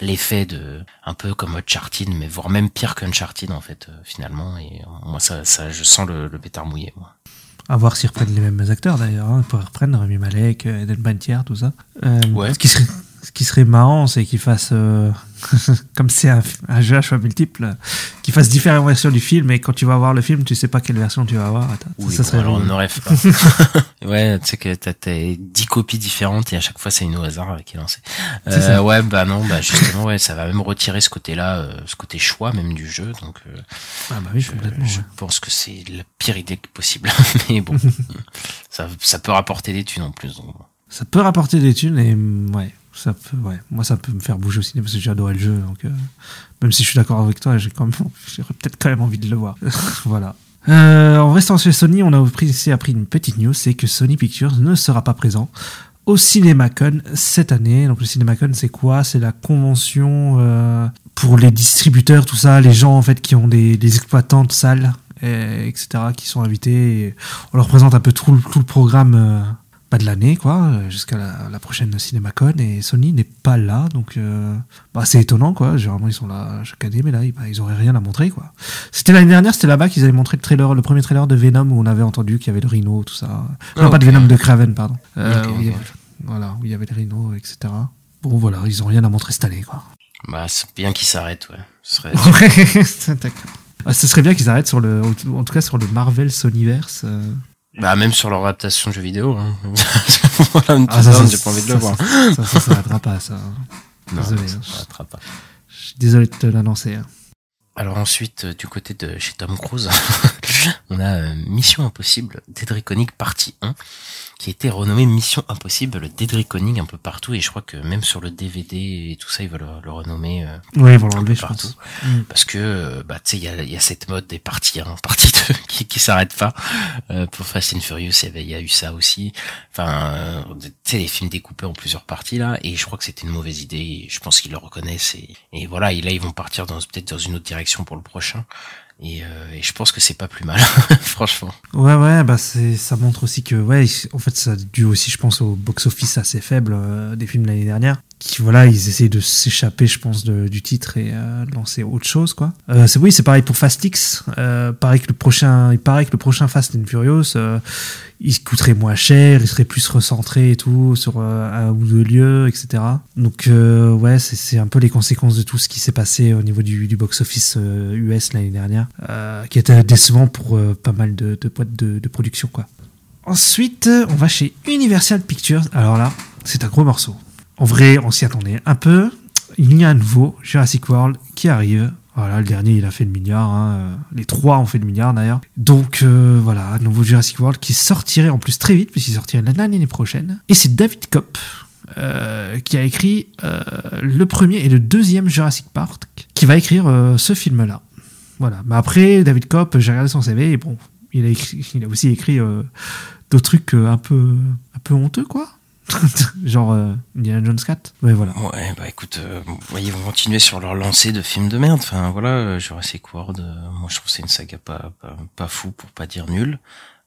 l'effet de un peu comme Uncharted mais voire même pire qu'Uncharted en fait finalement et moi ça ça je sens le, le pétard mouillé moi À voir s'ils reprennent les mêmes acteurs d'ailleurs. Hein. Ils pourraient reprendre Rami Malek, Eden Pantier, tout ça. Euh, Ouais. Ce qui serait, ce qui serait marrant, c'est qu'ils fassent, euh, *laughs* Comme c'est un, un jeu à choix multiple, qui fasse différentes versions du film, et quand tu vas voir le film, tu sais pas quelle version tu vas. Attends, ça, bon, serait alors on n'aurait pas. *laughs* *laughs* ouais, tu sais que t'as t'as 10 copies différentes et à chaque fois c'est une au hasard qui est lancée. Euh, ouais, bah non, bah justement, ouais, ça va même retirer ce côté-là, euh, ce côté choix même du jeu. Donc, euh, Ah bah oui, je, complètement. je ouais. pense que c'est la pire idée possible. Mais bon, ça, ça peut rapporter des thunes en plus. donc bon. Ça peut rapporter des thunes, et ouais, ça peut, ouais. Moi, ça peut me faire bouger au cinéma parce que j'ai adoré le jeu. Donc, euh, même si je suis d'accord avec toi, j'ai quand même, *laughs* j'aurais peut-être quand même envie de le voir. *laughs* voilà. Euh, en restant chez Sony, on a pris, ici appris une petite news, c'est que Sony Pictures ne sera pas présent au CinemaCon cette année. Donc le CinemaCon, c'est quoi? C'est la convention euh, pour les distributeurs, tout ça, les gens en fait qui ont des, des exploitants de salles, et- etc., qui sont invités. On leur présente un peu tout, tout le programme bah, de l'année, quoi, jusqu'à la, la prochaine CinemaCon. Et Sony n'est pas là, donc euh, bah, c'est étonnant, quoi. Généralement ils sont là chaque année, mais là ils, bah, ils auraient rien à montrer, quoi. C'était l'année dernière, c'était là-bas qu'ils avaient montré le trailer, le premier trailer de Venom où on avait entendu qu'il y avait le Rhino, tout ça. Non, Ah, pas de. Venom, de Craven, pardon. Euh, avait- voilà, où il y avait le Rhino, etc. Bon, voilà, ils ont rien à montrer cette année, quoi. Bah, c'est bien qu'il s'arrête, ouais. Ce serait... *laughs* Ouais, *laughs* d'accord. Ah, ce serait bien qu'ils arrêtent sur le, en tout cas sur le Marvel Sonyverse. euh. Bah, même sur leur adaptation de jeux vidéo. Hein. *laughs* voilà, une Ah, ça, ça, j'ai pas envie de le voir. Ça, ça, ça s'arrêtera pas, ça. Non, désolé, ça hein. s'arrêtera pas. Je suis désolé de te l'annoncer. hein. Alors ensuite, euh, du côté de chez Tom Cruise, *laughs* on a euh, Mission Impossible Dead Reckoning partie 1, qui a été renommé Mission Impossible Dead Reckoning un peu partout, et je crois que même sur le DVD et tout ça, ils veulent le, le renommer euh, Oui, ils vont un l'enlever, peu partout. pense. Mm. Parce que, euh, bah, tu sais, il y a, il y a cette mode des parties 1, partie 2, qui, qui s'arrête pas. Euh, pour Fast and Furious, il y avait- il y a eu ça aussi. Enfin, euh, tu sais, les films découpés en plusieurs parties, là, et je crois que c'était une mauvaise idée, et je pense qu'ils le reconnaissent, et, et voilà, et là, ils vont partir dans, peut-être dans une autre direction pour le prochain. Et, euh, je pense que c'est pas plus mal, *laughs* franchement. Ouais, ouais, bah ça montre aussi que, ouais, en fait, ça dû aussi, je pense, au box-office assez faible euh, des films l'année dernière. Qui, voilà, ils essayent de s'échapper, je pense, du titre et euh, lancer autre chose, quoi. Euh, c'est oui, c'est pareil pour Fast X. Euh, pareil que le prochain, il paraît que le prochain Fast and Furious, euh, il coûterait moins cher, il serait plus recentré et tout sur un ou deux lieux, etc. Donc ouais, c'est, un peu les conséquences de tout ce qui s'est passé au niveau du, box-office euh, US l'année dernière, qui était décevant pour pas mal de, de de, de production, quoi. Ensuite, on va chez Universal Pictures. Alors là, c'est un gros morceau. En vrai, on s'y attendait un peu. Il y a un nouveau Jurassic World qui arrive. Voilà, le dernier, il a fait le milliard. hein. Les trois ont fait le milliard d'ailleurs. Donc euh, voilà, un nouveau Jurassic World qui sortirait en plus très vite, puisqu'il sortirait l'année prochaine. Et c'est David Kopp euh, qui a écrit euh, le premier et le deuxième Jurassic Park, qui va écrire euh, ce film-là. Voilà. Mais après, David Kopp, j'ai regardé son CV et bon, il a, il a aussi écrit d'autres trucs un peu, un peu honteux, quoi. *laughs* Genre euh, Indiana Jones 4. Ouais, voilà. Ouais, bah écoute, euh, ils vont continuer sur leur lancée de films de merde. Enfin voilà, euh, Jurassic World, euh, moi je trouve c'est une saga pas, pas, pas fou pour pas dire nul.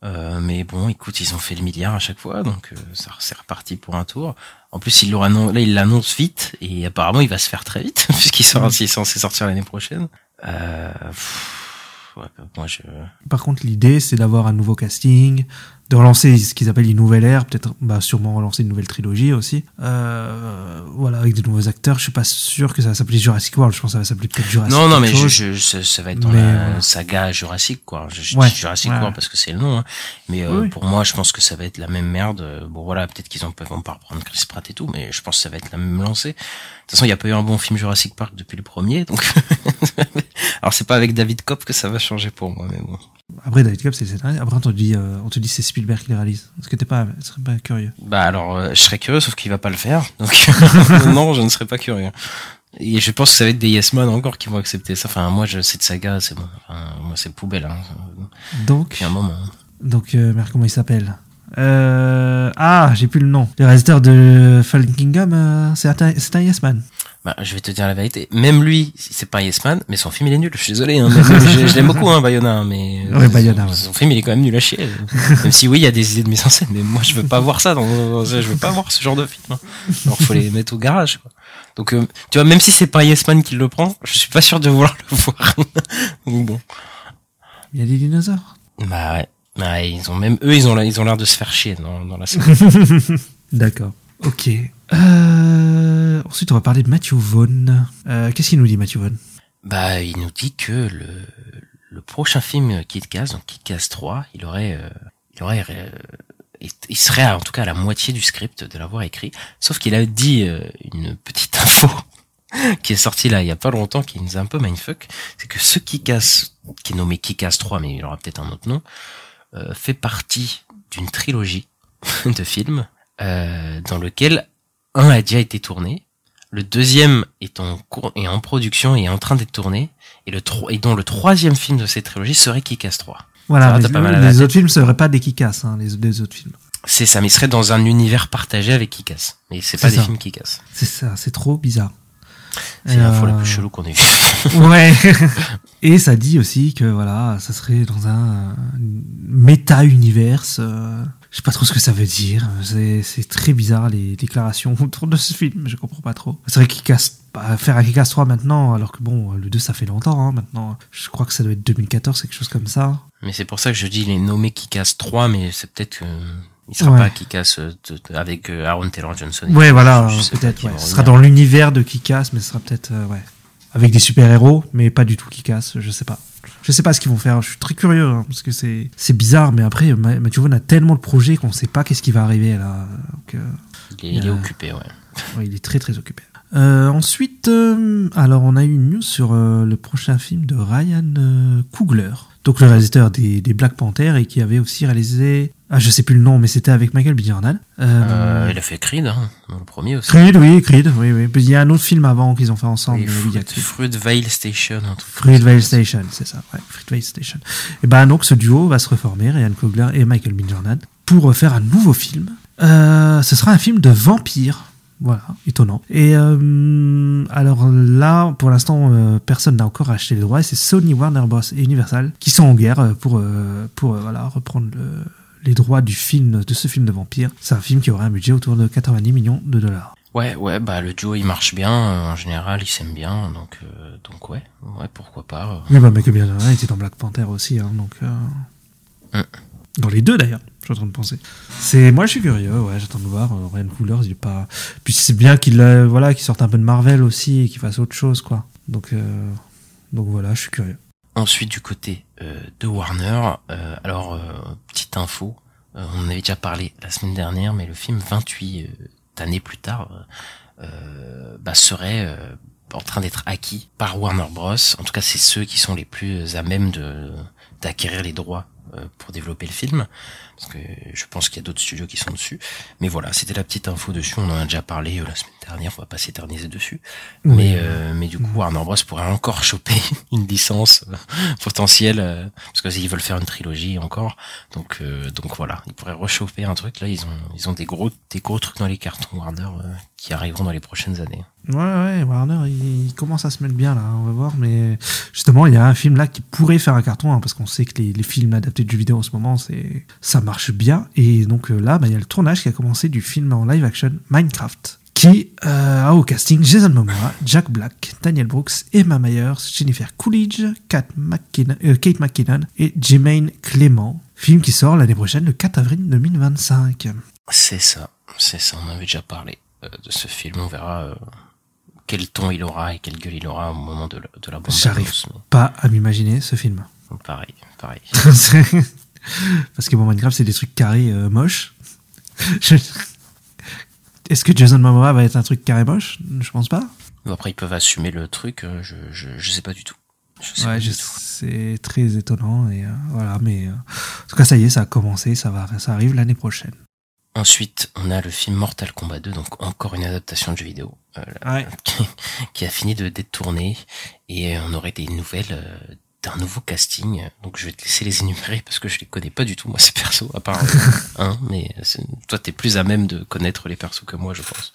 Euh, mais bon, écoute, ils ont fait le milliard à chaque fois, donc euh, ça c'est reparti pour un tour. En plus, il l'aura là, il l'annonce vite et apparemment il va se faire très vite *laughs* puisqu'il s'il est censé sortir l'année prochaine. Euh, pff, ouais, bah, moi je Par contre, l'idée, c'est d'avoir un nouveau casting, de relancer ce qu'ils appellent une nouvelle ère, peut-être bah, sûrement relancer une nouvelle trilogie aussi. Euh, voilà, avec de nouveaux acteurs. Je suis pas sûr que ça va s'appeler Jurassic World. Je pense que ça va s'appeler peut-être Jurassic non, non, mais je, je, ça, ça va être dans Mais, la saga Jurassic, quoi. Je, Ouais, dis Jurassic ouais. World parce que c'est le nom, hein. Mais euh, Oui. pour moi, je pense que ça va être la même merde. Euh, Bon, voilà, peut-être qu'ils en peuvent vont pas reprendre Chris Pratt et tout, mais je pense que ça va être la même lancée. De toute façon, il n'y a pas eu un bon film Jurassic Park depuis le premier, donc. *laughs* Alors, c'est pas avec David Kopp que ça va changer pour moi, mais bon. Après, David Cobb, c'est. Après, on te dit, euh, on te dit c'est Spielberg qui le réalise. Est-ce que t'es pas, serais pas curieux? Bah alors, euh, je serais curieux, sauf qu'il va pas le faire. Donc, *laughs* non, je ne serais pas curieux. Et je pense que ça va être des Yes Man encore qui vont accepter ça. Enfin, moi, je, cette saga, c'est bon. Enfin, moi, c'est poubelle, hein. Donc, Depuis un moment. donc, euh, merde, comment il s'appelle? Euh, Ah, j'ai plus le nom. Le réalisateur de Fallen Kingdom, euh, c'est un, c'est un Yes Man. Bah, je vais te dire la vérité. Même lui, c'est pas un Yes Man, mais son film il est nul. Je suis désolé. Hein, *laughs* je, je l'aime beaucoup, hein, Bayona. Mais Ouais, Bayona, son, ouais. son film il est quand même nul à chier. *laughs* même si oui, il y a des idées de mise en scène, mais moi je veux pas voir ça. Dans, je veux pas voir ce genre de film. Hein. Alors faut les mettre au garage. Quoi. Donc euh, tu vois, même si c'est pas un Yes Man qui le prend, je suis pas sûr de vouloir le voir. *laughs* Donc bon. Il y a des dinosaures. Bah ouais. Bah, ils ont même eux, ils ont l'air- ils ont l'air de se faire chier dans, dans la scène. *laughs* D'accord. Ok. Euh, ensuite, on va parler de Matthew Vaughn. Euh, Qu'est-ce qu'il nous dit, Matthew Vaughn? Bah, il nous dit que le, le prochain film Kid Cast, donc Kid Cast 3, il aurait, euh, il aurait, euh, il- serait en tout cas à la moitié du script de l'avoir écrit. Sauf qu'il a dit euh, une petite *laughs* info qui est sortie là il y a pas longtemps, qui nous a un peu mindfuck, c'est que ce Kick-Ass, qui est nommé Kick-Ass 3, mais il aura peut-être un autre nom, fait partie d'une trilogie *laughs* de films euh, dans lequel un a déjà été tourné, le deuxième est en cours, est en production et est en train d'être tourné, et le et dont le troisième film de cette trilogie serait Kick-Ass 3. Ça Voilà, mais les, autres films seraient pas des Kick-Ass, hein, les, les autres films. C'est ça, mais serait dans un univers partagé avec Kick-Ass. Mais c'est pas des films Kick-Ass. C'est ça, c'est trop bizarre. C'est Et, l'info la euh, plus chelou qu'on ait vue. *laughs* Ouais. *laughs* Et ça dit aussi que voilà, ça serait dans un euh, méta-univers. euh, je sais pas trop ce que ça veut dire. C'est très bizarre les déclarations *laughs* autour de ce film. Je comprends pas trop. C'est vrai qu'il casse faire un Kick-Ass 3 maintenant, alors que bon, le 2 ça fait longtemps hein, maintenant. Je crois que ça doit être 2014, quelque chose comme ça. Mais c'est pour ça que je dis il est nommé Kick-Ass 3, mais c'est peut-être que il sera Ouais. pas de- avec Aaron Taylor Johnson. Ouais, voilà, peut-être. Ouais. Ce sera dans l'univers de Kick-Ass, mais ce sera peut-être euh, ouais avec des super-héros, mais pas du tout Kick-Ass. Je sais pas. Je sais pas ce qu'ils vont faire. Je suis très curieux hein, parce que c'est c'est bizarre, mais après Ma- Matthew Vaughn a tellement de projets qu'on sait pas qu'est-ce qui va arriver là. Donc, euh, Il est, il est Euh, occupé, ouais. ouais, il est très très occupé. Euh, ensuite, euh, alors on a eu une news sur euh, le prochain film de Ryan Coogler, donc le réalisateur des, des Black Panther et qui avait aussi réalisé, ah je sais plus le nom, mais c'était avec Michael B. Jordan. Euh, Euh, il a fait Creed, hein, le premier aussi. Creed, oui, Creed, oui, oui. Il y a un autre film avant qu'ils ont fait ensemble. Oui, il y a Fruit. Fruitvale Station. Fruitvale Station, c'est ça, ouais, Fruitvale Station. Et ben donc ce duo va se reformer, Ryan Coogler et Michael B. Jordan, pour faire un nouveau film. Euh, ce sera un film de vampire. Voilà, étonnant. Et euh, alors là, pour l'instant, euh, personne n'a encore acheté les droits. C'est Sony, Warner Bros. et Universal qui sont en guerre euh, pour, euh, pour euh, voilà, reprendre le- les droits du film, de ce film de vampire. C'est un film qui aurait un budget autour de 90 millions de dollars. Ouais, ouais, bah le duo il marche bien, euh, en général ils s'aiment bien, donc euh, donc ouais, ouais pourquoi pas. euh. Oui, bah, Michael B. Jordan était dans Black Panther aussi, hein, donc. Mm. Dans les deux d'ailleurs, je suis en train de penser. C'est, moi je suis curieux, ouais, j'attends de voir. Ryan Coogler, il est pas. Puis c'est bien qu'il, voilà, qu'il sorte un peu de Marvel aussi et qu'il fasse autre chose, quoi. Donc, donc voilà, je suis curieux. Ensuite du côté euh, de Warner, euh, alors euh, petite info, on en avait déjà parlé la semaine dernière, mais le film 28 euh, années plus tard bah, serait en train d'être acquis par Warner Bros. En tout cas, c'est ceux qui sont les plus à même de d'acquérir les droits pour développer le film, parce que je pense qu'il y a d'autres studios qui sont dessus. Mais voilà, c'était la petite info dessus. On en a déjà parlé euh, la semaine dernière. On va pas s'éterniser dessus. Oui. Mais euh, mais du coup, Warner Bros pourrait encore *laughs* choper une licence euh, potentielle parce que ils veulent faire une trilogie encore. Donc euh, donc voilà, ils pourraient rechauffer un truc. Là, ils ont ils ont des gros des gros trucs dans les cartons Warner euh, qui arriveront dans les prochaines années. Ouais, ouais, Warner, il, il commence à se mettre bien là, on va voir. Mais justement, il y a un film là qui pourrait faire un carton, hein, parce qu'on sait que les, les films adaptés de jeux vidéo en ce moment, c'est ça marche bien. Et donc euh, là, bah, il y a le tournage qui a commencé du film en live action Minecraft, qui euh, a au casting Jason Momoa, Jack Black, Daniel Brooks, Emma Myers, Jennifer Coolidge, Kate McKinnon, euh, Kate McKinnon et Jermaine Clément. Film qui sort l'année prochaine, le 4 avril 2025. C'est ça, c'est ça. On avait déjà parlé euh, de ce film. On verra quel ton il aura et quelle gueule il aura au moment de la, de la bande J'arrive pas à m'imaginer ce film. Pareil, pareil. *laughs* *laughs* Parce que bon, Minecraft, c'est des trucs carrés euh, moches. *laughs* Je- Est-ce que Jason Momoa va être un truc carré moche? Je pense pas. Après, ils peuvent assumer le truc. euh, je je je sais pas du tout. Ouais, c'est très étonnant. Et euh, voilà, mais euh, en tout cas, ça y est, ça a commencé. Ça, va, ça arrive l'année prochaine. Ensuite, on a le film Mortal Kombat 2, donc encore une adaptation de jeu vidéo, euh, Ouais. qui, *laughs* qui a fini de d'être tournée, et on aurait des nouvelles d'un nouveau casting. Donc je vais te laisser les énumérer parce que je les connais pas du tout moi ces persos, à part *laughs* un. Mais toi, t'es plus à même de connaître les persos que moi, je pense.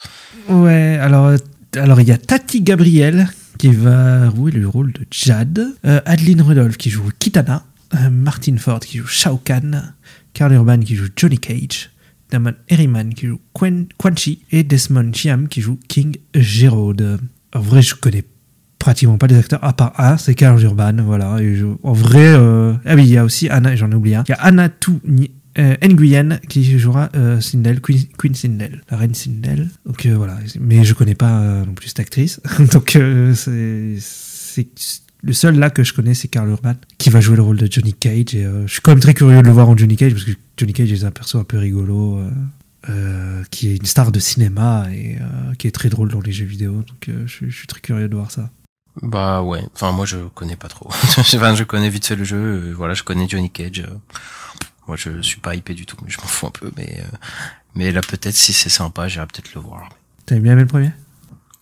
Ouais, alors euh, alors il y a Tati Gabriel qui va jouer le rôle de Jad, euh, Adeline Rudolph qui joue Kitana, euh, Martin Ford qui joue Shao Kahn, Carl Urban qui joue Johnny Cage, Damon Herriman qui joue Quen- Quan Chi et Desmond Chiam qui joue King Gerard. En vrai, je connais pratiquement pas les acteurs à part un, c'est Carl Urban, voilà. En vrai, euh, ah oui, il y a aussi Anna, j'en ai oublié un. Il y a Anna euh, Nguyen qui jouera euh, Queen, Queen Sindel, la reine Sindel. Donc euh, voilà, mais je connais pas non plus cette actrice. *laughs* Donc c'est le seul là que je connais, c'est Karl Urban qui va jouer le rôle de Johnny Cage. Je suis quand même très curieux de le voir en Johnny Cage parce que Johnny Cage est un perso un peu rigolo. qui est une star de cinéma et qui est très drôle dans les jeux vidéo. Donc je suis très curieux de voir ça. Bah ouais, enfin moi je connais pas trop. *laughs* enfin je connais vite fait le jeu, euh, voilà, je connais Johnny Cage. euh, Moi je suis pas hypé du tout, mais je m'en fous un peu. Mais euh, mais là peut-être si c'est sympa, j'irai peut-être le voir. T'avais bien aimé le premier?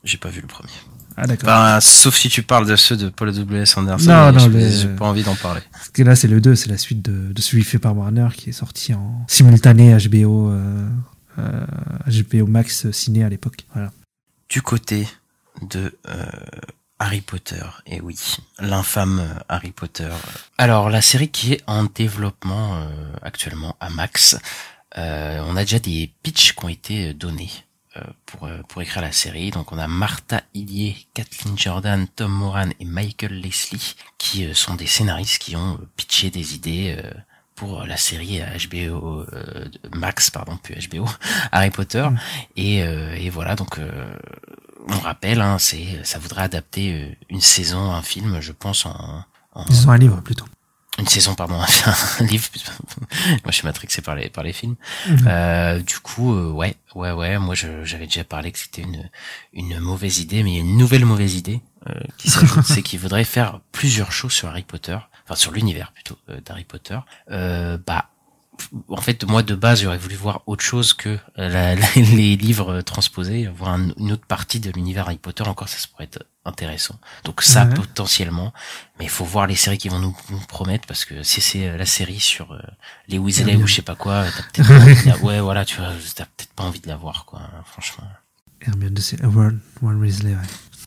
J'ai pas vu le premier. Ah d'accord. Enfin, sauf si tu parles de ceux de Paul W.S. Anderson. Non, non, j'ai pas envie d'en parler. Parce que là, c'est le 2, c'est la suite de, de celui fait par Warner qui est sorti en simultané HBO, euh, euh, HBO Max ciné à l'époque. Voilà. Du côté de euh, Harry Potter, et oui, l'infâme Harry Potter. Alors la série qui est en développement euh, actuellement à Max, euh, on a déjà des pitchs qui ont été donnés. euh, Pour, euh, pour écrire la série. Donc on a Martha Illier, Kathleen Jordan, Tom Moran et Michael Leslie qui euh, sont des scénaristes qui ont pitché des idées euh, pour la série HBO euh, Max pardon plus HBO *laughs* Harry Potter et, euh, et voilà donc euh, on rappelle hein, c'est ça voudrait adapter euh, une saison un film je pense en, en- Ils sont un livre plutôt. une saison pardon *laughs* un livre moi je suis matrixé par les par les films Mhm. euh, du coup euh, ouais ouais ouais moi je- j'avais déjà parlé que c'était une une mauvaise idée mais il y a une nouvelle mauvaise idée euh, qui s'ajoute *laughs* c'est qu'il voudrait faire plusieurs shows sur Harry Potter enfin sur l'univers plutôt euh, d'Harry Potter euh, bah en fait, moi de base, j'aurais voulu voir autre chose que euh, la- *laughs* la- les livres transposés, voir un- une autre partie de l'univers Harry Potter. Encore, ça, ça pourrait être intéressant. Donc ça, Ouais. potentiellement, mais il faut voir les séries qui vont nous, nous promettre parce que si c'est euh, la série sur euh, les Weasley ou je sais pas quoi, t'as peut-être pas envie de la... *laughs* ouais, voilà, tu vois, t'as peut-être pas envie de la voir, quoi, hein, franchement. Hermione de euh, Weasley, ouais.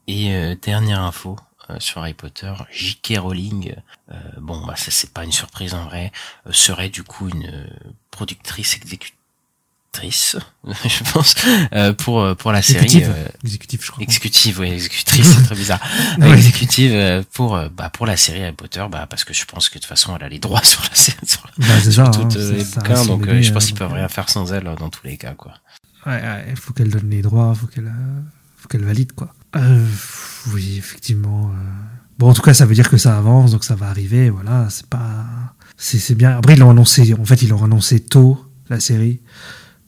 Et euh, dernière info euh, sur Harry Potter, J.K. Rowling, euh, bon bah ça c'est pas une surprise en vrai, euh, serait du coup une euh, productrice exécutrice, *laughs* je pense, euh, pour euh, pour la série. Exécutive. euh, Exécutif, je crois. Exécutive, oui, exécutrice, c'est *laughs* très bizarre. Euh, Ouais. Exécutive euh, pour euh, bah pour la série Harry Potter, bah parce que je pense que de toute façon elle a les droits *laughs* sur la série, sur, Bah, ça, sur hein, euh, ça- les ça bouquins, son donc euh, je pense euh, qu'ils peuvent rien faire sans elle euh, dans tous les cas, quoi. Ouais, ouais, il faut qu'elle donne les droits, faut qu'elle euh, faut qu'elle valide quoi. Euh, oui, effectivement. euh. Bon, en tout cas, ça veut dire que ça avance, donc ça va arriver. Voilà, c'est pas, c'est bien. Après, ils l'ont annoncé. En fait, ils l'ont annoncé tôt la série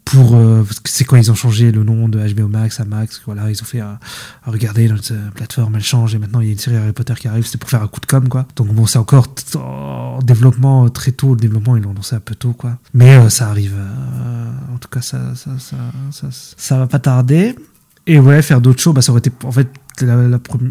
pour. euh, c'est quand ils ont changé le nom de HBO Max à Max. Voilà, ils ont fait. euh, regardez notre euh, plateforme, elle change et maintenant il y a une série Harry Potter qui arrive. C'était pour faire un coup de com quoi. Donc bon, c'est encore en développement euh, très tôt. Le développement, ils l'ont annoncé un peu tôt quoi. Mais euh, ça arrive. euh, en tout cas, ça, ça, ça, ça, ça va pas tarder. Et ouais, faire d'autres shows, bah, ça aurait été en fait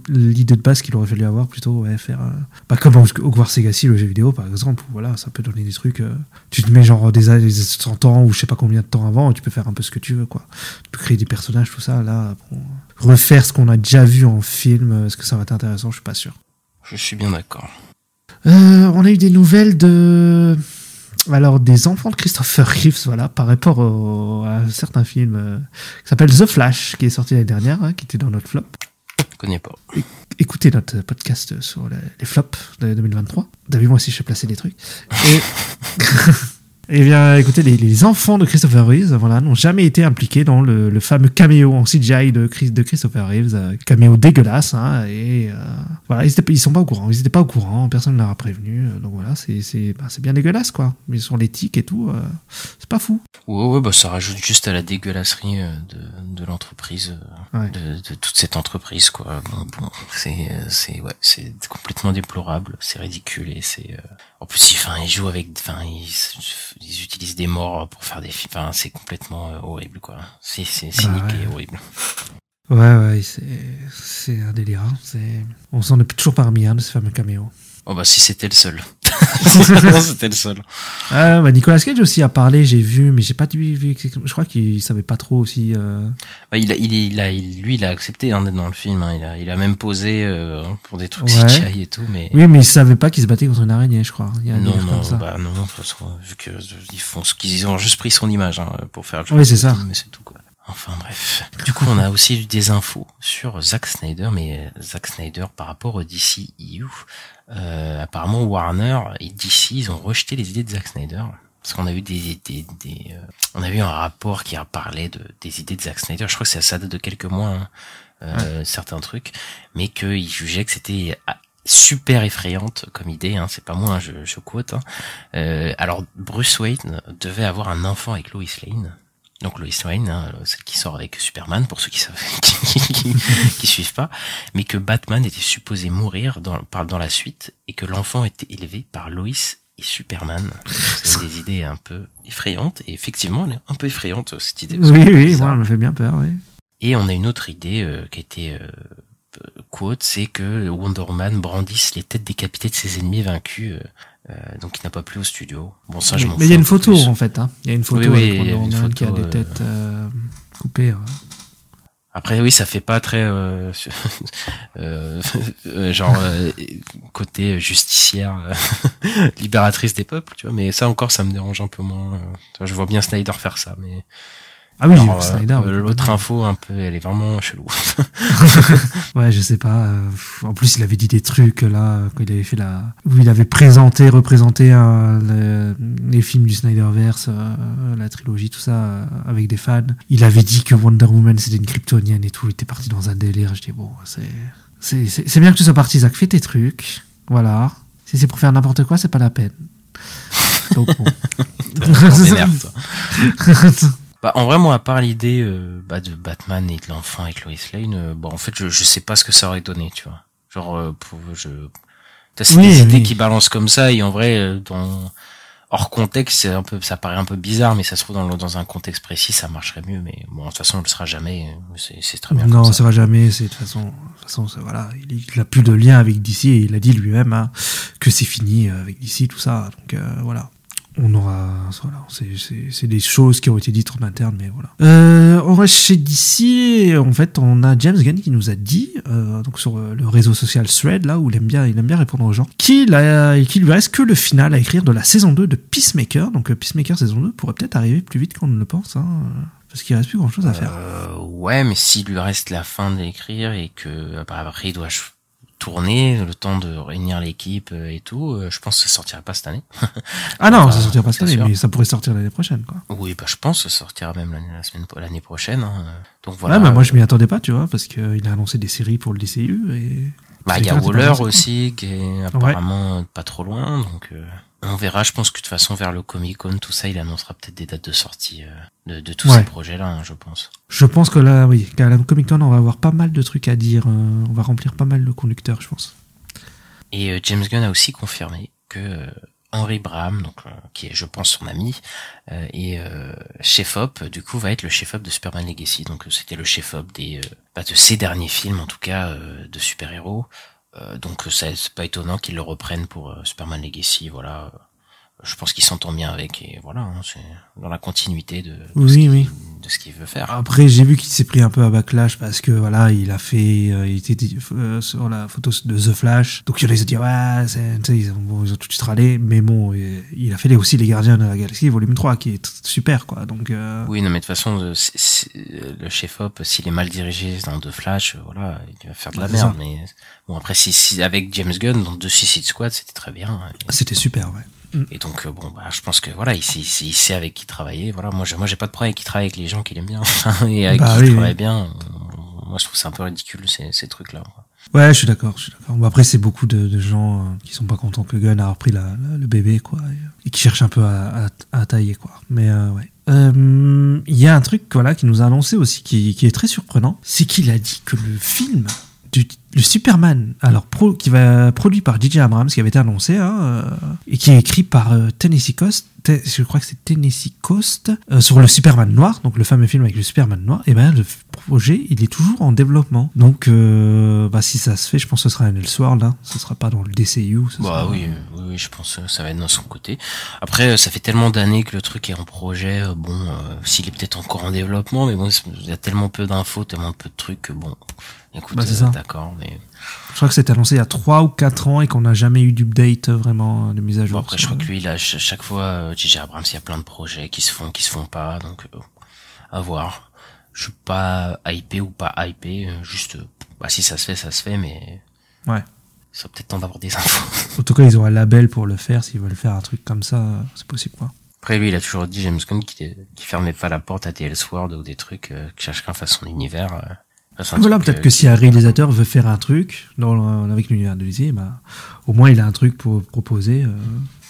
l'idée de base qu'il aurait fallu avoir plutôt, ouais, faire euh, bah, comme Hogwarts Legacy, le jeu vidéo par exemple, voilà, ça peut donner des trucs. euh, tu te mets genre des années 100 ans ou je sais pas combien de temps avant, et tu peux faire un peu ce que tu veux, quoi. Tu peux créer des personnages, tout ça. Là, bon, refaire ce qu'on a déjà vu en film, euh, est-ce que ça va être intéressant? Je suis pas sûr. Je suis bien d'accord. Euh, on a eu des nouvelles de. Alors, des enfants de Christopher Reeves, voilà, par rapport au- à un certain film euh, qui s'appelle The Flash, qui est sorti l'année dernière, hein, qui était dans notre flop. Je connais pas. Écoutez notre podcast sur les, les flops de 2023. T'as vu moi aussi, je placer des trucs. Et, *laughs* et bien, écoutez, les, les enfants de Christopher Reeves, voilà, n'ont jamais été impliqués dans le, le fameux caméo en CGI de, Chris- de Christopher Reeves, euh, caméo dégueulasse, hein, et euh, voilà, ils, ils sont pas au courant, ils étaient pas au courant, personne ne leur a prévenu, euh, donc voilà, c'est bah, bien dégueulasse, quoi. Mais sur l'éthique et tout, euh, c'est pas fou. Ouais, ouais, bah ça rajoute juste à la dégueulasserie de, de l'entreprise, Ouais. de, de toute cette entreprise, quoi. Bon, bon, c'est, c'est, ouais, c'est complètement déplorable, c'est ridicule et c'est. En plus, ils, enfin, ils jouent avec, enfin, ils, ils utilisent des morts pour faire des films. Enfin, c'est complètement euh, horrible, quoi. C'est, c'est cynique ouais. et horrible. Ouais, ouais, c'est c'est un délire. hein, c'est- On s'en est toujours pas remis, hein, de ce fameux caméo. Oh bah si c'était le seul. *laughs* C'était le seul. Ah, bah Nicolas Cage aussi a parlé, j'ai vu, mais j'ai pas vu, vu- je crois qu'il savait pas trop aussi. euh, Bah, il a, il, il a, il- lui, il a accepté hein, d'être dans le film. hein. Il a, il a même posé euh, pour des trucs Ouais. CGI et tout, mais. Oui, mais il savait pas qu'il se battait contre une araignée, je crois. Il y a Non, non, comme ça. bah non, de toute façon, vu que euh, ils font ce qu'ils ont juste pris son image hein, pour faire le jeu. Oui, c'est ça. Mais c'est tout quoi. Enfin bref. Du coup, on a aussi eu des infos sur Zack Snyder, mais euh, Zack Snyder par rapport au DC EU. Euh, apparemment, Warner et DC, ils ont rejeté les idées de Zack Snyder Parce qu'on a eu des, des, des euh, on a eu un rapport qui a parlé de des idées de Zack Snyder. Je crois que ça, ça date de quelques mois, hein, euh, certains trucs, mais qu'il jugeait que c'était ah, super effrayante comme idée. Hein, c'est pas moi, hein, je, je quote. Hein. Euh, alors Bruce Wayne devait avoir un enfant avec Lois Lane. Donc Lois Lane, hein, celle qui sort avec Superman, pour ceux qui savent, *laughs* qui, qui, qui suivent pas, mais que Batman était supposé mourir dans, par, dans la suite et que l'enfant était élevé par Lois et Superman. C'est des idées un peu effrayantes et effectivement, elle est un peu effrayante cette idée. Oui, oui, moi, elle me fait bien peur, oui. Et on a une autre idée euh, qui était euh, quote, c'est que Wonder Woman brandisse les têtes décapitées de ses ennemis vaincus. Euh, euh, donc il n'a pas plu au studio. Bon ça je m'en Mais il y a une photo plus. en fait. Hein. Il y a une photo oui, oui, Woman qui a des têtes euh, coupées. Ouais. Après oui, ça fait pas très euh, *laughs* *laughs* euh, genre euh, côté justicière, *laughs* libératrice des peuples, tu vois. Mais ça encore, ça me dérange un peu moins. Je vois bien Snyder faire ça, mais ah oui, Alors, Snyder. Euh, L'autre info, un peu, elle est vraiment chelou. *laughs* ouais, je sais pas. euh, En plus, il avait dit des trucs là quand il avait fait la, où il avait présenté, représenté le- les films du Snyderverse, euh, la trilogie, tout ça, euh, avec des fans. Il avait dit que Wonder Woman c'était une kryptonienne et tout. Il était parti dans un délire. Je dis bon, c'est c'est bien que tu sois parti, Zach. Fais tes trucs. Voilà. Si c'est pour faire n'importe quoi, c'est pas la peine. *laughs* Donc bon. *laughs* Bah, en vrai, moi, à part l'idée euh, bah, de Batman et de l'enfant avec Lois Lane, euh, bon, en fait, je, je sais pas ce que ça aurait donné, tu vois. Genre, euh, pour, je... T'as c'est Oui, des idées qui balancent comme ça, et en vrai, euh, dans hors contexte, c'est un peu, ça paraît un peu bizarre, mais ça se trouve dans, dans un contexte précis, ça marcherait mieux. Mais bon, de toute façon, on le sera jamais. euh, C'est c'est très bien. Non, comme ça ça. va jamais. C'est de toute façon, de toute façon, voilà, il, il a plus de lien avec DC et il a dit lui-même hein, que c'est fini euh, avec DC, tout ça. Donc euh, voilà, on aura, voilà, c'est- des choses qui ont été dites en interne, mais voilà. Euh, on reste chez DC. En fait, on a James Gunn qui nous a dit, euh, donc sur euh, le réseau social Thread là où il aime bien, il aime bien répondre aux gens, qu'il qu'il lui reste que le final à écrire de la saison 2 de Peacemaker. Donc euh, Peacemaker saison 2 pourrait peut-être arriver plus vite qu'on ne le pense. Hein, parce qu'il reste plus grand chose à faire. Euh, ouais, mais s'il lui reste la fin d'écrire et que après il doit tourner, le temps de réunir l'équipe euh, et tout, euh, je pense que ça sortira pas cette année. *laughs* Ah non, Enfin, ça sortira pas cette année, sûr. mais ça pourrait sortir l'année prochaine, quoi. Oui, bah je pense que ça sortira même l'année la semaine l'année prochaine. hein. Donc voilà. ouais, bah moi je m'y attendais pas, tu vois, parce qu'il a annoncé des séries pour le DCU et. Bah, il y a Waller aussi, qui est apparemment pas trop loin, donc euh, on verra. Je pense que de toute façon, vers le Comic Con, tout ça, il annoncera peut-être des dates de sortie euh, de, de tous Ouais. ces projets-là, hein, je pense. Je pense que là, oui, qu'à la Comic Con, on va avoir pas mal de trucs à dire. euh, on va remplir pas mal de conducteurs, je pense. Et euh, James Gunn a aussi confirmé que Henry Bram, donc euh, qui est, je pense, son ami, euh, et euh, chef-op, du coup, va être le chef-op de Superman Legacy. Donc, c'était le chef-op des, euh, bah, de ses derniers films, en tout cas, euh, de super-héros. Euh, donc, ça, c'est pas étonnant qu'ils le reprennent pour Superman Legacy. Voilà. Je pense qu'il s'entend bien avec, et voilà, hein, c'est dans la continuité de, Oui, ce oui. De ce qu'il veut faire. Après, j'ai vu qu'il s'est pris un peu à backlash parce que voilà, il a fait, euh, il était euh, sur la photo de The Flash. Donc il y en a qui se disent ouais, ils ont, bon, ils ont tout de suite râlé, mais bon, euh, il a fait aussi les Gardiens de la Galaxie volume 3 qui est super quoi. Donc euh, Oui, non, mais de toute façon, euh, le chef-op, s'il est mal dirigé dans deux Flash, voilà, il va faire de la merde. ça. Mais bon, après, si, si avec James Gunn dans deux Suicide Squad, c'était très bien. c'était super, ouais. Et donc, euh, bon, bah, je pense que voilà, il, sait- il sait- il sait avec qui travailler. Voilà, moi, j'ai- moi, j'ai pas de problème avec qui travaille avec les gens qu'il aime bien *laughs* et avec Bah qui oui, il travaille oui. bien. euh, Moi, je trouve c'est un peu ridicule ces, ces trucs-là. Ouais, je suis d'accord, je suis d'accord. Bon, après, c'est beaucoup de, de gens euh, qui sont pas contents que Gunn a repris la, la- le bébé, quoi, et, et qui cherchent un peu à, à, à tailler, quoi. Mais euh, ouais. Euh, Il y a un truc, voilà, qui nous a annoncé aussi, qui, qui est très surprenant, c'est qu'il a dit que le film le Superman, alors pro, qui va produit par DJ Abrams, qui avait été annoncé, hein, euh, et qui est écrit par euh, Tennessee Coast, Te- je crois que c'est Tennessee Coast, euh, sur le Superman noir, donc le fameux film avec le Superman noir, et ben le projet, il est toujours en développement. Donc, euh, bah, si ça se fait, je pense que ce sera un Elseworld, hein, ce sera pas dans le DCU. ce Bah sera- oui, euh, oui, oui, je pense que ça va être dans son côté. Après, euh, ça fait tellement d'années que le truc est en projet. euh, Bon, euh, s'il est peut-être encore en développement, mais bon, il y a tellement peu d'infos, tellement peu de trucs que bon. Écoute, Bah, c'est euh, ça. d'accord, mais Je crois que c'était annoncé il y a 3 ou 4 ans et qu'on n'a jamais eu d'update euh, vraiment euh, de mise à bon, jour. après, je crois que lui, là, ch- chaque fois, J.J. Abrams, il y a plein de projets qui se font, qui se font pas, donc euh, à voir. Je suis pas hypé ou pas hypé, juste, bah si ça se fait, ça se fait, mais Ouais. serait peut-être temps d'avoir des *laughs* infos. En tout cas, ils ont un label pour le faire. S'ils veulent faire un truc comme ça, c'est possible, quoi. Après, lui, il a toujours dit, James Gunn, qu'il qu'il fermait pas la porte à des Elseworlds ou des trucs, euh, que chacun fasse son univers. euh, Voilà, peut-être que si un réalisateur veut faire un truc dans, avec l'univers de DC, bah, au moins il a un truc pour proposer. euh,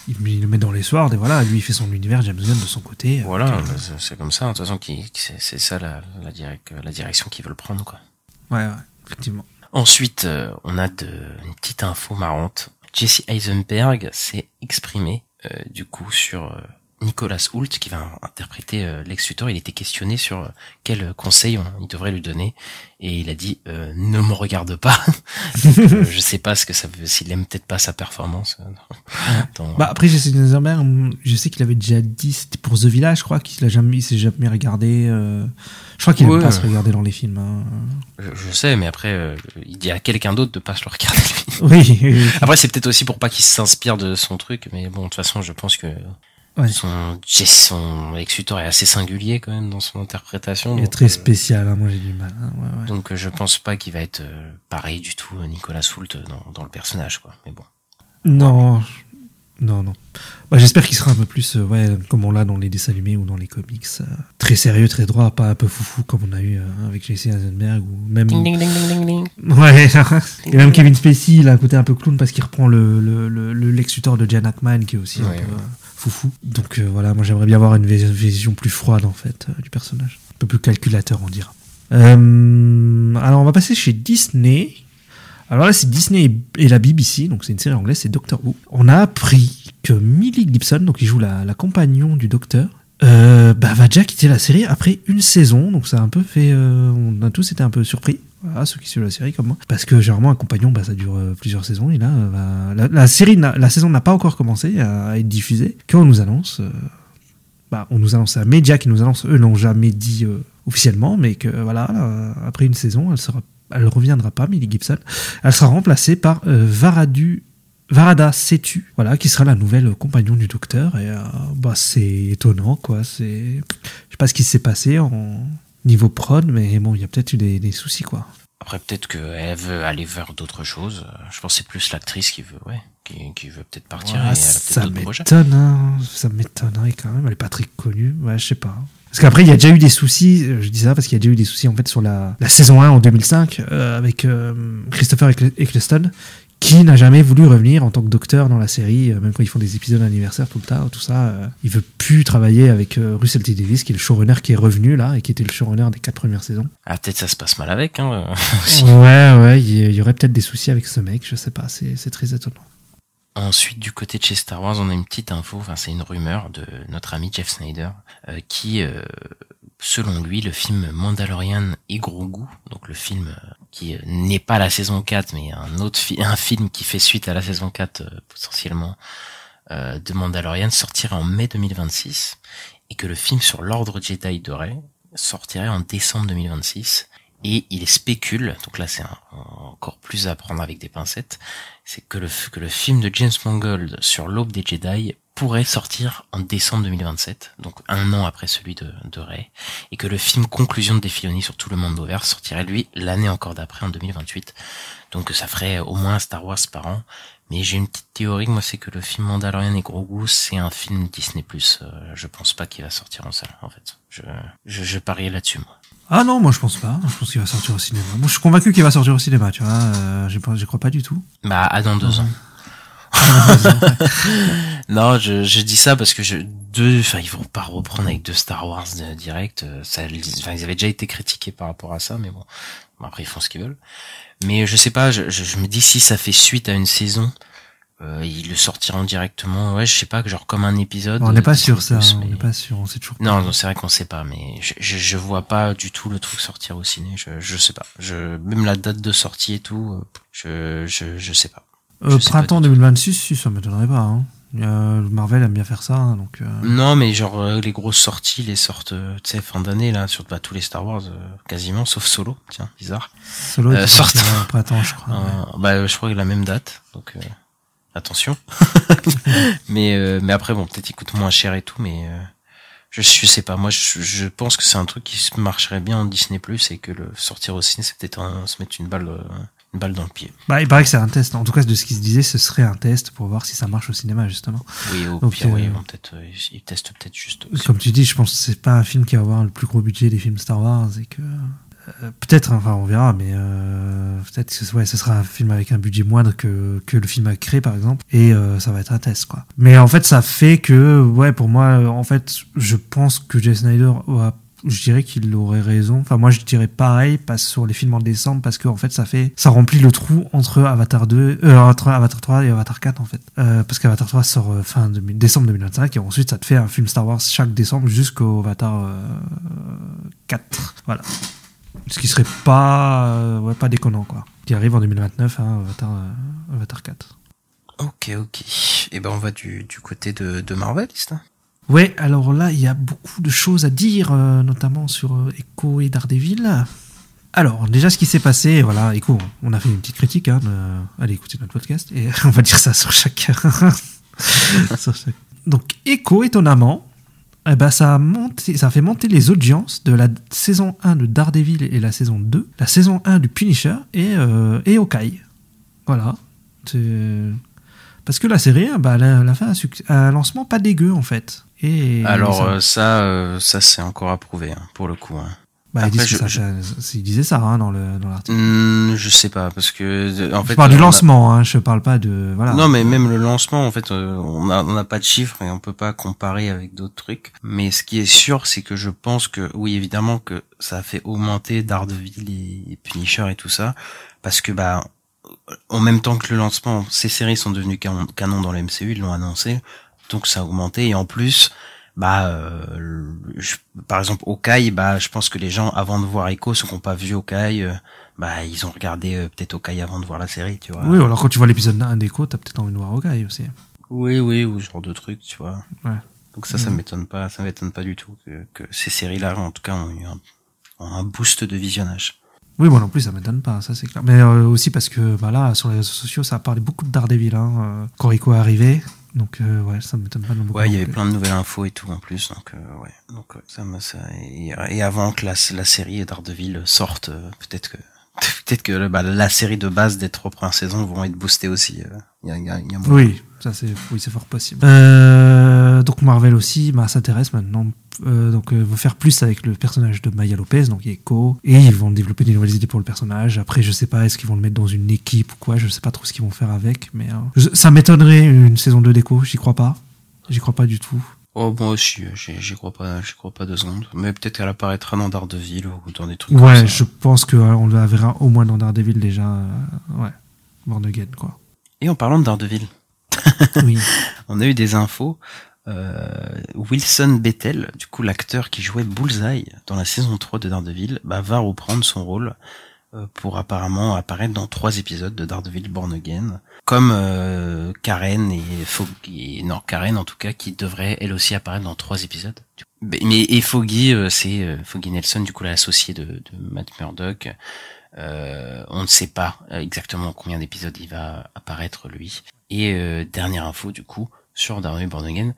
il, il le met dans les soirs, et voilà, lui il fait son univers, James Gunn de son côté. euh, Voilà, bah, c'est- comme ça. De toute façon, c'est c'est ça la, la, la direction qu'ils veulent prendre, quoi. Ouais, ouais, effectivement. Ensuite, euh, on a de, une petite info marrante. Jesse Eisenberg s'est exprimé, euh, du coup, sur euh, Nicolas Hoult, qui va interpréter euh, Lex Luthor. Il était questionné sur euh, quel conseil on, il devrait lui donner. Et il a dit, euh, ne me regarde pas. *laughs* Donc, euh, je sais pas ce que ça veut, s'il aime peut-être pas sa performance. dans- Bah, après, Jesse Eisenberg, je sais qu'il avait déjà dit, c'était pour The Village, je crois qu'il a jamais, il s'est jamais regardé. je crois qu'il aime Ouais. pas se regarder dans les films. hein. je, je sais, mais après, il dit à quelqu'un d'autre de pas se le regarder lui. Oui, Après, c'est peut-être aussi pour pas qu'il s'inspire de son truc, mais bon, de toute façon, je pense que. Son, son Lex Luthor est assez singulier quand même dans son interprétation. il est très euh, spécial, hein, moi j'ai du mal. hein, ouais, ouais. donc, euh, je pense pas qu'il va être euh, pareil du tout, Nicolas Hoult dans, dans le personnage, quoi. Mais bon. Non, non, non. Bah, J'espère qu'il sera un peu plus, euh, ouais, comme on l'a dans les dessins animés ou dans les comics, euh, très sérieux, très droit, pas un peu foufou comme on a eu euh, avec Jesse Eisenberg ou même. Ding, ding, ding, ding, ding, ding. Ouais, *laughs* et même Kevin Spacey, il a un côté un peu clown parce qu'il reprend le, le, le, le Lex Luthor de Jan Ackman qui est aussi un Ouais, peu ouais. euh, Donc euh, voilà, moi j'aimerais bien avoir une vis- vision plus froide en fait euh, du personnage. Un peu plus calculateur, on dira. Euh, alors on va passer chez Disney. Alors là, c'est Disney et la BBC, donc c'est une série anglaise, c'est Doctor Who. On a appris que Millie Gibson, donc qui joue la, la compagnon du Docteur, bah, va déjà quitter la série après une saison. Donc ça a un peu fait, on a tous été un peu surpris. Voilà, ceux qui suivent la série comme moi, parce que généralement un compagnon, bah, ça dure euh, plusieurs saisons. Et là, euh, bah, la, série, la saison n'a pas encore commencé à, être diffusée. Quand on nous annonce, euh, bah, on nous annonce à Media qui nous annonce, eux n'ont jamais dit euh, officiellement, mais que voilà, après une saison, elle sera, elle reviendra pas, Millie Gibson. Elle sera remplacée par Varadu, Varada Setu, voilà, qui sera la nouvelle compagnon du docteur. Et bah, c'est étonnant, quoi. C'est, je sais pas ce qui s'est passé en niveau prod, mais bon, il y a peut-être eu des, des soucis, quoi. Après, peut-être qu'elle veut aller vers d'autres choses. Je pense que c'est plus l'actrice qui veut, ouais, qui, qui veut peut-être partir. Ouais, et elle a ça m'étonne, hein. ça m'étonnerait quand même. Elle est pas très connue, ouais, je sais pas. Parce qu'après, il y a déjà eu des soucis, euh, je dis ça parce qu'il y a déjà eu des soucis en fait sur la, la saison 1 en 2005 euh, avec euh, Christopher Eccl- Eccleston qui n'a jamais voulu revenir en tant que docteur dans la série, euh, même quand ils font des épisodes anniversaires tout le temps, tout ça. euh, il veut plus travailler avec euh, Russell T Davis, qui est le showrunner qui est revenu là et qui était le showrunner des quatre premières saisons. Ah, peut-être ça se passe mal avec, hein. *laughs* Ouais, ouais, il y, aurait peut-être des soucis avec ce mec, je sais pas, c'est c'est très étonnant. Ensuite, du côté de chez Star Wars, on a une petite info, enfin c'est une rumeur de notre ami Jeff Snyder, euh, qui, euh, selon lui, le film Mandalorian et Grogu, donc le film euh, qui euh, n'est pas la saison 4, mais un autre un film qui fait suite à la saison 4 euh, potentiellement euh, de Mandalorian, sortirait en mai 2026, et que le film sur l'ordre Jedi de Rey sortirait en décembre 2026. Et il spécule, donc là c'est encore plus à prendre avec des pincettes, c'est que le, que le film de James Mangold sur l'aube des Jedi pourrait sortir en décembre 2027, donc un an après celui de, de Rey, et que le film Conclusion de Défiloni sur tout le monde vert sortirait lui l'année encore d'après en 2028. Donc ça ferait au moins un Star Wars par an. Mais j'ai une petite théorie, moi c'est que le film Mandalorian et Grogu, c'est un film Disney+. Euh, je pense pas qu'il va sortir en salle, en fait. Je, je, je pariais là-dessus, moi. Ah non, moi je pense pas. Je pense qu'il va sortir au cinéma. Moi je suis convaincu qu'il va sortir au cinéma, tu vois. Euh, j'y crois pas du tout. Bah, à dans deux ans. *laughs* non, je, je dis ça parce que je, deux, enfin, ils vont pas reprendre avec deux Star Wars de- direct. euh, Ça, enfin, ils avaient déjà été critiqués par rapport à ça, mais bon. Bon, après, ils font ce qu'ils veulent. Mais je sais pas, je, je, je me dis si ça fait suite à une saison, euh, ils le sortiront directement. Ouais, je sais pas, genre comme un épisode. On n'est pas euh, sûr ça. On mais- n'est pas sûr. On sait toujours. pas. Non, non, c'est vrai qu'on sait pas, mais je, je, je vois pas du tout le truc sortir au ciné. Je, je sais pas. Je, même la date de sortie et tout, euh, je, je, je sais pas. Euh, printemps du tout. 2026, si ça m'étonnerait pas. Hein. Euh, Marvel aime bien faire ça, hein, donc. euh, Non, mais genre euh, les grosses sorties, les sortent, euh, tu sais, fin d'année là, sur bah, tous les Star Wars, euh, quasiment, sauf Solo. Tiens, bizarre. Solo Euh, au printemps, je crois. ouais. Bah, je crois que la même date, donc euh, attention. *laughs* mais euh, mais après bon, peut-être il coûte moins cher et tout, mais euh, je je sais pas. Moi, je, je pense que c'est un truc qui se marcherait bien en Disney Plus et que le sortir au ciné, c'est peut-être se mettre une balle, euh, une balle dans le pied. Bah, il paraît que c'est un test. En tout cas, de ce qui se disait, ce serait un test pour voir si ça marche au cinéma, justement. Oui, au Donc, pire, oui, euh, peut-être, euh, ils testent peut-être juste. aussi. Comme tu dis, je pense que c'est pas un film qui va avoir le plus gros budget des films Star Wars et que euh, peut-être, enfin on verra, mais euh, peut-être que ouais, ce sera un film avec un budget moindre que, que le film a créé par exemple et ça va être un test quoi. Mais en fait, ça fait que ouais, pour moi, en fait, je pense que Jay Snyder a je dirais qu'il aurait raison. Enfin, moi, je dirais pareil pas sur les films en décembre parce que en fait, ça fait, ça remplit le trou entre Avatar 2, euh, entre Avatar 3 et Avatar 4 en fait. Euh, parce qu'Avatar 3 sort euh, fin 2000 décembre 2025 et ensuite ça te fait un film Star Wars chaque décembre jusqu'au Avatar euh, 4. Voilà. Ce qui serait pas, euh, ouais, pas déconnant quoi. Qui arrive en 2029, hein, Avatar, euh, Avatar 4. Ok, ok. Et ben on va du, côté de, de Marvel, c'est ça? Ouais, alors là, il y a beaucoup de choses à dire, euh, notamment sur euh, Echo et Daredevil. Alors, déjà, ce qui s'est passé, voilà, Echo, on a fait une petite critique, hein, de- allez écouter notre podcast, et *laughs* on va dire ça *laughs* sur chaque... Donc, Echo, étonnamment, eh ben, ça, a monté, ça fait monter les audiences de la saison 1 de Daredevil et la saison 2, la saison 1 du Punisher et, euh, et. Voilà. Parce que la série, bah, elle, a, fait un lancement pas dégueu, en fait. Et Alors ça- euh, ça, euh, ça c'est encore à prouver hein, pour le coup. hein. bah, après, je- ça- ils disaient ça hein, dans le dans l'article. Hmm, je sais pas parce que en je fait parle du on a- lancement, hein, je parle pas de voilà. Non, mais même le lancement, en fait, euh, on a on n'a pas de chiffres et on peut pas comparer avec d'autres trucs. Mais ce qui est sûr, c'est que je pense que, oui, évidemment, que ça a fait augmenter Daredevil et, et Punisher et tout ça, parce que bah, en même temps que le lancement, ces séries sont devenues canon, canon dans le MCU, ils l'ont annoncé, donc ça a augmenté. Et en plus, bah, euh, je- par exemple, Hawkeye, bah, je pense que les gens, avant de voir Echo, ceux qui n'ont pas vu Hawkeye, euh, bah, ils ont regardé euh, peut-être Hawkeye avant de voir la série, tu vois. Oui, alors quand tu vois l'épisode 1 d'Echo, t'as peut-être envie de voir Hawkeye aussi. Oui, oui, ou ce genre de truc, tu vois. Ouais. Donc ça, ça Mhm. m'étonne pas, ça m'étonne pas du tout que, que ces séries-là, en tout cas, ont eu un, ont un boost de visionnage. Oui, moi non plus, ça m'étonne pas, ça c'est clair. Mais euh, aussi parce que bah, là, sur les réseaux sociaux, ça a parlé beaucoup de Daredevil hein, quand Echo est arrivé. Donc euh, ouais, ça m'étonne pas non beaucoup. Ouais, il y avait plein de nouvelles infos et tout en plus, donc euh, ouais, donc ça, me- ça et, et avant que la, la série Daredevil sorte, euh, peut-être que *laughs* peut-être que bah, la série de base des trois premières saisons vont être boostées aussi. euh, y a, il y a, y a. Oui, ça c'est oui, c'est fort possible. Euh, donc Marvel aussi bah, s'intéresse maintenant euh, donc euh, veut faire plus avec le personnage de Maya Lopez donc Echo et ils vont développer des nouvelles idées pour le personnage. Après je sais pas est-ce qu'ils vont le mettre dans une équipe ou quoi, je sais pas trop ce qu'ils vont faire avec mais euh, je- ça m'étonnerait une saison 2 d'Echo, j'y crois pas. J'y crois pas du tout. Oh moi aussi, euh, j'y crois pas, j'y crois pas deux secondes. Mais peut-être qu'elle apparaîtra dans Daredevil ou dans des trucs. Ouais, comme ça. je pense que euh, la verra au moins dans Daredevil déjà ouais. Born Again quoi. Et en parlant de Daredevil, Oui. *laughs* on a eu des infos. Euh, Wilson Bethel, du coup l'acteur qui jouait Bullseye dans la saison 3 de Daredevil, bah, va reprendre son rôle euh, pour apparemment apparaître dans trois épisodes de Daredevil Born Again, comme euh, Karen et Foggy, non Karen en tout cas, qui devrait elle aussi apparaître dans trois épisodes. Mais et Foggy, euh, c'est Foggy Nelson, du coup l'associé de, de Matt Murdock. Euh, on ne sait pas exactement combien d'épisodes il va apparaître lui. Et euh, dernière info du coup sur Daredevil Born Again,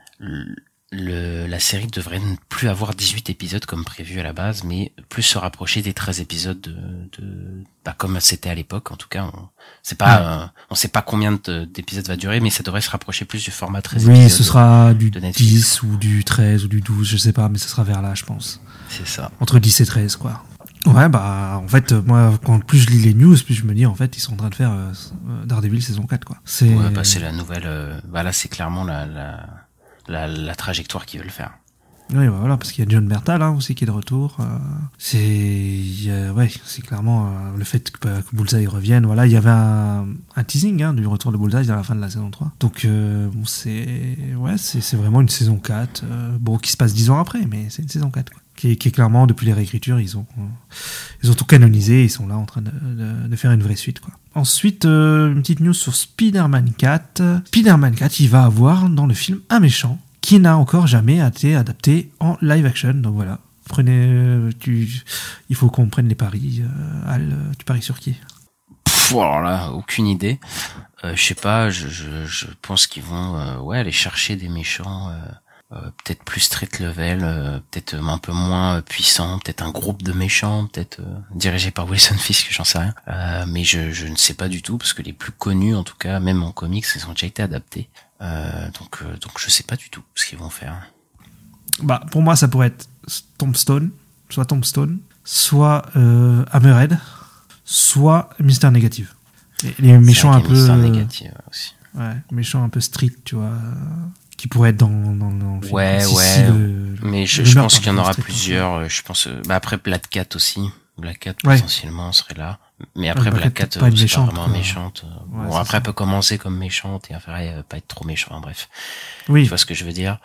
le, la série devrait ne plus avoir 18 épisodes comme prévu à la base, mais plus se rapprocher des 13 épisodes de, de bah, comme c'était à l'époque. En tout cas, on sait pas, euh, on sait pas combien de- d'épisodes va durer, mais ça devrait se rapprocher plus du format 13 Oui, épisodes. ce sera du de Netflix. 10 ou du 13 ou du 12, je sais pas mais ce sera vers là je pense. C'est ça. Entre 10 et 13, quoi. Ouais, bah, en fait, euh, moi, quand plus je lis les news, plus je me dis, en fait, ils sont en train de faire euh, euh, Daredevil saison 4, quoi. C'est. Ouais, bah, c'est la nouvelle. Euh, bah là, c'est clairement la, la, la, la trajectoire qu'ils veulent faire. Oui, bah, voilà, parce qu'il y a John Bertal, hein, aussi, qui est de retour. euh, c'est. Ouais, c'est clairement le fait que, bah, que Bullseye revienne. Voilà, il y avait un, un teasing hein, du retour de Bullseye à la fin de la saison 3. Donc, bon, c'est. Ouais, c'est c'est vraiment une saison 4. euh, bon, qui se passe 10 ans après, mais c'est une saison 4, quoi. Qui est, clairement, depuis les réécritures, ils ont, ils ont tout canonisé, ils sont là en train de, faire une vraie suite. Ensuite, euh, une petite news sur Spider-Man 4. Spider-Man 4, il va avoir dans le film un méchant qui n'a encore jamais été adapté en live action. Donc voilà. Prenez, euh, il faut qu'on prenne les paris. Euh, Al, tu paries sur qui? Pff, alors là, aucune idée. Euh, je sais pas. Je, je, pense qu'ils vont, ouais, aller chercher des méchants. Euh, peut-être plus street level, euh, peut-être un peu moins puissant, peut-être un groupe de méchants, peut-être euh, dirigé par Wilson Fisk, j'en sais rien. Mais je, je ne sais pas du tout parce que les plus connus, en tout cas, même en comics, ils ont déjà été adaptés. Donc donc je sais pas du tout ce qu'ils vont faire. Bah, pour moi, ça pourrait être Tombstone, soit Tombstone, soit euh, Hammerhead, soit Mister Négative. Les, les méchants un peu, euh, Négatif, aussi. ouais, méchants un peu street, tu vois, qui pourraient être dans, dans, dans le film. Ouais, Si- si ouais. le- Mais je, je pense qu'il y en aura plusieurs. euh, Je pense. euh, Bah après Black Cat aussi. Black Cat Ouais. potentiellement serait là. Mais après Black Black Cat, euh, c'est méchante, pas vraiment méchante. Ouais, bon après elle peut commencer comme méchante et après pas être trop méchant. hein, bref, Oui, tu vois ce que je veux dire.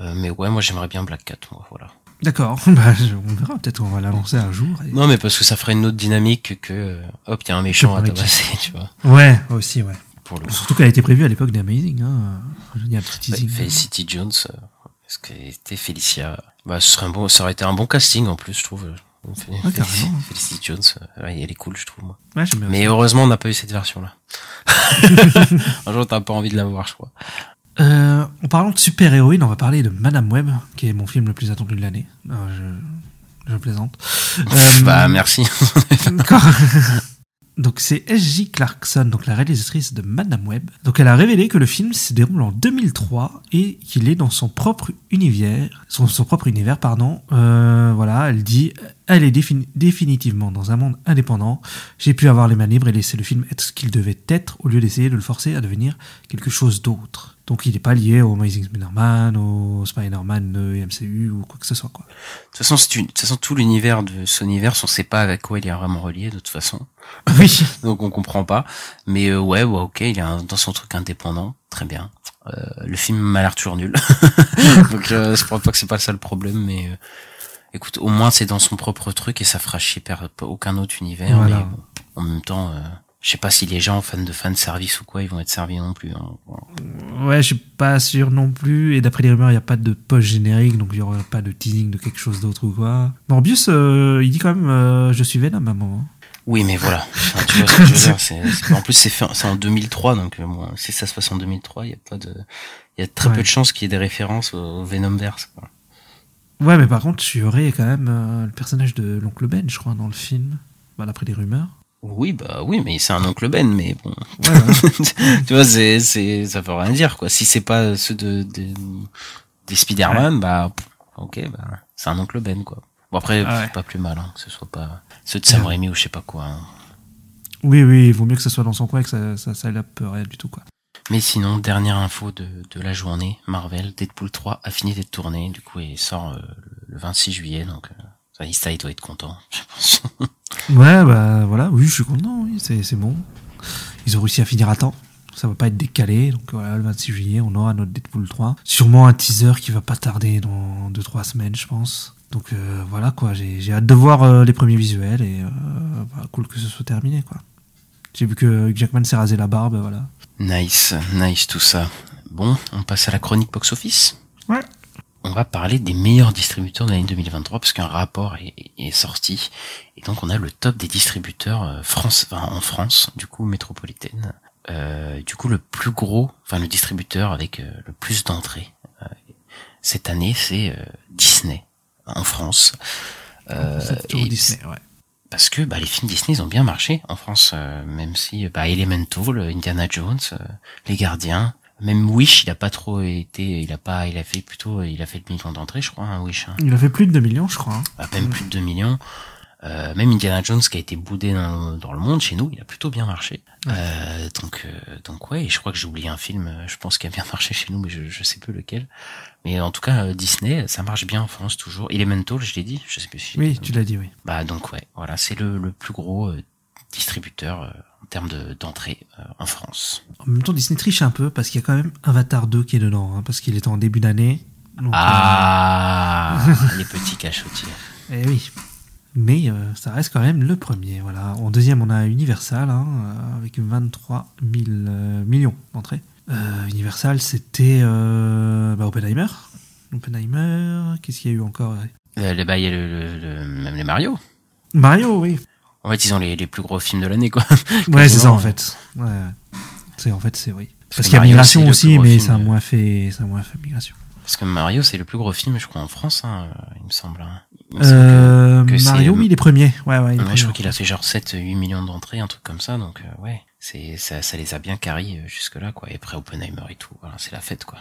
Euh, mais ouais, moi j'aimerais bien Black Cat. Moi, voilà. d'accord. *laughs* Bah, on verra. Peut-être qu'on va l'annoncer un jour. et- Non mais parce que ça ferait une autre dynamique que hop, il y a un méchant à tabasser, *laughs* tu vois. Ouais, aussi, ouais. Pour le Surtout qu'elle a été prévue à l'époque d'Amazing. Hein. Il y a un petit Ouais, teasing. Felicity Jones, euh, est-ce qu'elle était Felicia Bah, ce serait un bon, ça aurait été un bon casting en plus, je trouve. Ouais, carrément. Felicity Jones, euh, ouais, elle est cool, je trouve moi. Ouais, j'aime bien Mais heureusement, on n'a pas eu cette version-là. *laughs* un jour, t'as pas envie de la voir, je crois. Euh, en parlant de super-héroïne, on va parler de Madame Web, qui est mon film le plus attendu de l'année. Je, je plaisante. *laughs* Euh, bah, merci. *laughs* D'accord. Donc c'est S.J. Clarkson, donc la réalisatrice de Madame Web. Donc elle a révélé que le film se déroule en 2003 et qu'il est dans son propre univers, son, propre univers, pardon. Euh, voilà, elle dit, elle est défini- définitivement dans un monde indépendant. J'ai pu avoir les mains libres et laisser le film être ce qu'il devait être au lieu d'essayer de le forcer à devenir quelque chose d'autre. Donc il n'est pas lié au Amazing Spider-Man, au Spider-Man de MCU ou quoi que ce soit quoi. De toute façon, c'est une- de toute façon, tout l'univers de ce univers, on sait pas avec quoi il est vraiment relié, de toute façon. *laughs* Oui. *laughs* Donc, on comprend pas. Mais, euh, ouais, ouais, ok, il est un- dans son truc indépendant. Très bien. Euh, le film m'a l'air toujours nul. *laughs* Donc, euh, je crois pas que c'est pas ça le problème, mais, euh, écoute, au moins, c'est dans son propre truc et ça fera chier aucun autre univers. Voilà. Mais, bon, en même temps, euh, je sais pas si les gens fans de fan service ou quoi, ils vont être servis non plus. hein. Ouais, je suis pas sûr non plus. Et d'après les rumeurs, il n'y a pas de post générique, donc il n'y aura pas de teasing de quelque chose d'autre ou quoi. Morbius, euh, il dit quand même euh, Je suis Venom à un moment. Oui, mais voilà. *laughs* Enfin, tu vois ce que je veux dire. c'est- c'est- en plus, c'est fait- c'est en 2003, donc euh, bon, si ça se passe en 2003, il y a pas de, il y a très Ouais. peu de chances qu'il y ait des références au Venomverse. quoi. Ouais, mais par contre, tu aurais quand même euh, le personnage de l'oncle Ben, je crois, dans le film. Bah, d'après les rumeurs. Oui, bah oui, mais c'est un oncle Ben, mais bon, voilà. *laughs* tu vois, c'est, c'est, ça veut rien dire quoi. Si c'est pas ceux de, de des Spider-Man, bah pff, ok, bah c'est un oncle Ben quoi. Bon après, Ah ouais. c'est pas plus mal hein, que ce soit pas ceux de Sam Raimi ou je sais pas quoi. hein. oui, oui, il vaut mieux que ça soit dans son coin et que ça, ça, ça l'ape rien du tout, quoi. Mais sinon, dernière info de, de la journée, Marvel, Deadpool 3 a fini d'être tourné, du coup il sort euh, le 26 juillet, donc euh, ça, il doit être content, je pense. *laughs* Ouais, bah voilà, oui, je suis content, oui, c'est c'est bon. Ils ont réussi à finir à temps. Ça va pas être décalé, donc voilà, le 26 juillet, on aura notre Deadpool 3. Sûrement un teaser qui va pas tarder dans 2-3 semaines, je pense. Donc euh, voilà, quoi, j'ai j'ai hâte de voir euh, les premiers visuels et euh, bah, cool que ce soit terminé, quoi. J'ai vu que Jackman s'est rasé la barbe, voilà. Nice, nice tout ça. Bon, on passe à la chronique box-office. On va parler des meilleurs distributeurs de l'année 2023 parce qu'un rapport est, est sorti et donc on a le top des distributeurs euh, France, enfin, en France, du coup métropolitaine. Euh, du coup, le plus gros, enfin le distributeur avec euh, le plus d'entrées euh, cette année, c'est euh, Disney en France. Euh, et Disney, ouais. parce que bah, les films Disney ils ont bien marché en France, euh, même si bah, Elemental, Indiana Jones, euh, Les Gardiens, même Wish il a pas trop été, il a pas, il a fait plutôt, il a fait le million d'entrées je crois, hein, Wish, hein. Il a fait plus de 2 millions, je crois. hein. à peine plus de 2 millions. Euh, même Indiana Jones qui a été boudé dans, dans le monde, chez nous, il a plutôt bien marché. Euh, donc, euh, donc ouais, et je crois que j'ai oublié un film, euh, je pense qui a bien *laughs* marché chez nous, mais je, je sais plus lequel. Mais en tout cas, euh, Disney, ça marche bien en France toujours. Elemental, je l'ai dit, je sais plus si. Oui, tu l'as dit, oui. Bah donc ouais, voilà, c'est le, le plus gros euh, distributeur euh, en termes de- d'entrée euh, en France. En même temps, Disney triche un peu parce qu'il y a quand même Avatar 2 qui est dedans, hein, parce qu'il est en début d'année. Ah, *laughs* les petits cachotiers. euh, eh oui. Mais euh, ça reste quand même le premier. Voilà. En deuxième, on a Universal hein, euh, avec 23 000 euh, millions d'entrées. Euh, Universal, c'était euh, bah, Oppenheimer. Oppenheimer, qu'est-ce qu'il y a eu encore? Euh, bah, il y a le, le- le- même les Mario. Mario, oui. En fait, ils ont les, les plus gros films de l'année, quoi. *laughs* Ouais, c'est ça en fait. Ouais. C'est en fait c'est oui. Parce qu'il y a migration aussi, mais ça a moins fait, ça a moins fait migration. Parce que Mario, c'est le plus gros film, je crois, en France, hein, il me semble. hein. Il me semble que- Euh, que Mario, oui, il est premier. Ouais, ouais, il est Ouais, je crois qu'il a fait genre 7-8 millions d'entrées, un truc comme ça, donc euh, ouais, c'est ça, ça les a bien carrés euh, jusque-là, quoi. Et après Oppenheimer et tout, voilà, c'est la fête, quoi.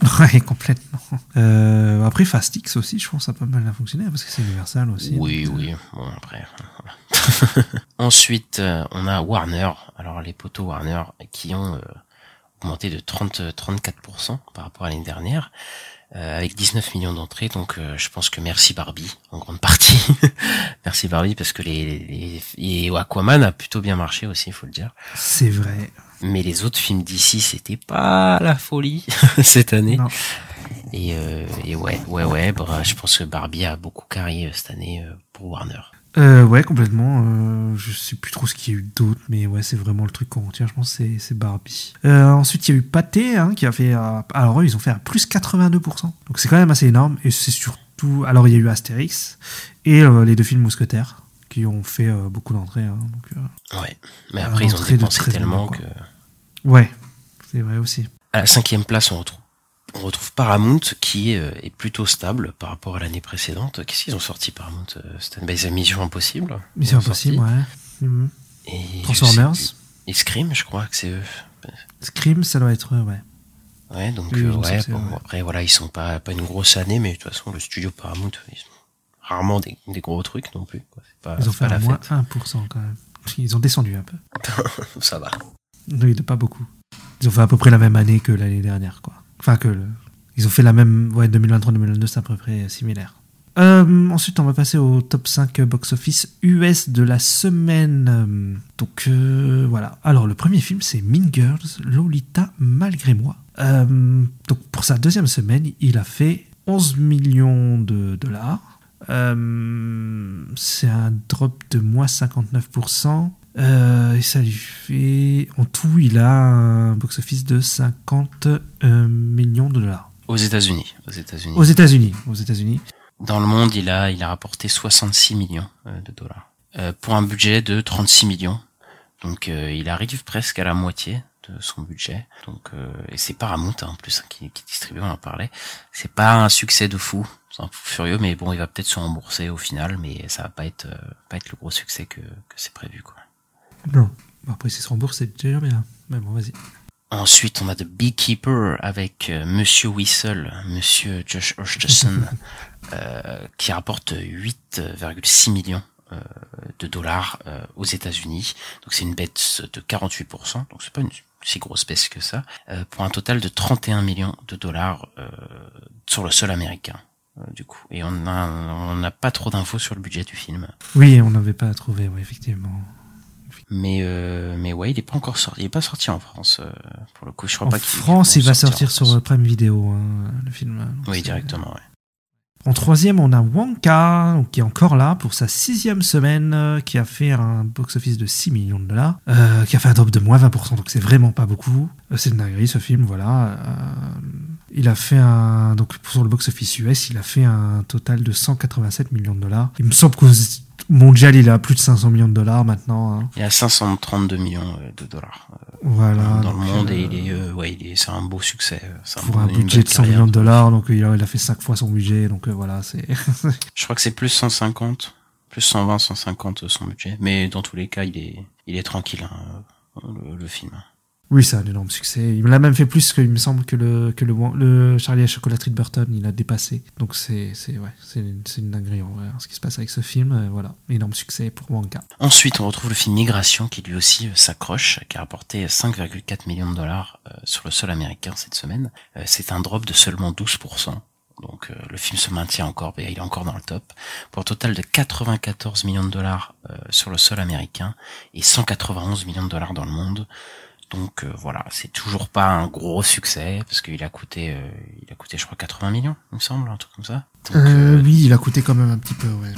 *laughs* Ouais, complètement. Euh, après, Fast X aussi, je pense que ça a pas mal fonctionné parce que c'est Universal aussi. Oui, donc, euh, oui, bon, après, voilà. *laughs* Ensuite, euh, on a Warner, alors les poteaux Warner qui ont euh, augmenté de 30, 34% par rapport à l'année dernière. Euh, avec 19 millions d'entrées, donc euh, je pense que merci Barbie en grande partie. *laughs* merci Barbie parce que les, les, et Aquaman a plutôt bien marché aussi, il faut le dire. C'est vrai. Mais les autres films d'ici, c'était pas la folie *laughs* cette année. Non. Et, euh, et ouais, ouais, ouais, bah, je pense que Barbie a beaucoup carré euh, cette année euh, pour Warner. Euh, ouais, complètement. Euh, je sais plus trop ce qu'il y a eu d'autre, mais ouais, c'est vraiment le truc qu'on retient. Je pense que c'est- c'est Barbie. Euh, ensuite, il y a eu Pathé, hein, qui a fait. euh, alors, eux, ils ont fait un plus 82%. Donc, c'est quand même assez énorme. Et c'est surtout. Alors, il y a eu Astérix et euh, les deux films Mousquetaires qui ont fait euh, beaucoup d'entrées. hein, donc, Ouais. Mais après, ils ont de dépensé 13 tellement que. ouais, c'est vrai aussi. À la cinquième place, on retrouve, on retrouve Paramount qui est, euh, est plutôt stable par rapport à l'année précédente. Qu'est-ce qu'ils ont sorti Paramount euh, Bah, Ils ont Mission Impossible. Mission Impossible, ouais. Mhm. Et Transformers. Et Scream, je crois que c'est eux. Scream, ça doit être. eux, Ouais. Ouais, donc Oui, euh, ouais, bon, après voilà, ils sont pas pas une grosse année, mais de toute façon le studio Paramount, ils sont rarement des, des gros trucs non plus. quoi. C'est pas, Ils ont fait la un moins fête. 1% quand même. Ils ont descendu un peu. *laughs* Ça va. Pas beaucoup. Ils ont fait à peu près la même année que l'année dernière, quoi. Enfin, que. Ils ont fait la même... Ouais, 2023-2022, c'est à peu près similaire. Euh, ensuite, on va passer au top 5 box-office US de la semaine. Euh, Donc, euh, voilà. Alors, le premier film, c'est Mean Girls, Lolita malgré moi. Donc, pour sa deuxième semaine, il a fait 11 millions de dollars. C'est un drop de moins 59%. Euh, et ça lui fait. En tout, il a un box-office de 50 euh, millions de dollars. Aux États-Unis, aux États-Unis. Aux États-Unis. Aux États-Unis. Dans le monde, il a il a rapporté 66 millions euh, de dollars Euh, pour un budget de 36 millions. Donc euh, il arrive presque à la moitié de son budget. Donc euh, et c'est Paramount hein, en plus hein, qui, qui distribue, on en parlait. C'est pas un succès de fou, c'est un fou furieux, mais bon, il va peut-être se rembourser au final, mais ça va pas être euh, pas être le gros succès que que c'est prévu quoi. Non. Après, si se rembourse, c'est déjà bien. Mais bon, vas-y. Ensuite, on a The Beekeeper avec euh, Monsieur Whistle, Monsieur Josh Hutcherson, *laughs* euh, qui rapporte 8,6 millions euh, de dollars euh, aux États-Unis. Donc c'est une baisse de 48%, donc c'est pas une si grosse baisse que ça, pour un total de 31 millions de dollars sur le sol américain. du coup, et on n'a pas trop d'infos sur le budget du film, Oui, on n'avait pas trouvé, ouais, effectivement. Mais euh, mais ouais, il est pas encore sorti, il est pas sorti en France euh, pour le coup. Je crois En pas France, il va sortir sur euh, Prime Video, hein, le film. Donc, Oui, directement. Ouais. En troisième, on a Wonka, qui est encore là pour sa sixième semaine, qui a fait un box-office de 6 millions de dollars, euh, qui a fait un drop de moins 20%, donc c'est vraiment pas beaucoup. C'est une dinguerie ce film, voilà. Il a fait un. Donc sur le box-office US, il a fait un total de 187 millions de dollars. Il me semble qu'au mondial, il a plus de 500 millions de dollars maintenant. hein. Il a 532 millions euh, de dollars euh, Voilà. dans le monde euh, et il est, euh, ouais, il est, c'est un beau succès. euh, c'est pour un budget de 100 carrière. millions de dollars, donc il a, il a fait 5 fois son budget, donc euh, voilà, c'est. *laughs* Je crois que c'est plus 150, plus 120, 150 son budget. Mais dans tous les cas, il est, il est tranquille hein, le, le film. Oui, c'est un énorme succès. Il l'a même fait plus que, il me semble, que le, que le, le Charlie la chocolaterie de Burton. Il a dépassé. Donc c'est, ouais, une- une dinguerie en vrai, hein, ce qui se passe avec ce film. euh, voilà, énorme succès pour Wonka. Ensuite, on retrouve le film Migration qui lui aussi euh, s'accroche, qui a rapporté 5,4 millions de dollars euh, sur le sol américain cette semaine. Euh, c'est un drop de seulement 12%. Donc euh, le film se maintient encore, mais il est encore dans le top. Pour un total de 94 millions de dollars euh, sur le sol américain et 191 millions de dollars dans le monde. Donc euh, voilà, c'est toujours pas un gros succès parce qu'il a coûté, euh, il a coûté je crois 80 millions, il me semble, un truc comme ça. Donc, Euh, euh, oui, il a coûté quand même un petit peu, ouais.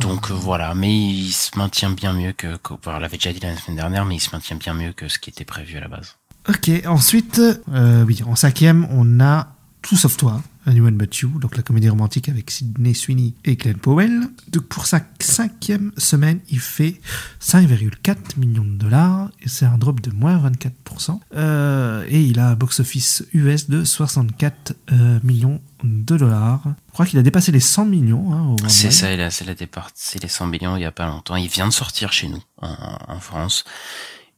Donc euh, voilà, mais il se maintient bien mieux que, que on l'avait déjà dit la semaine dernière, mais il se maintient bien mieux que ce qui était prévu à la base. Ok, ensuite, euh, oui, en cinquième, on a Tout sauf toi, But You, donc la comédie romantique avec Sidney Sweeney et Glenn Powell. Donc pour sa cinquième semaine, il fait 5,4 millions de dollars et c'est un drop de moins 24%. Euh, et il a un box-office US de 64 euh, millions de dollars. Je crois qu'il a dépassé les 100 millions. Hein, C'est ça, il a, c'est la départ, c'est les 100 millions il y a pas longtemps. Il vient de sortir chez nous, en, en France.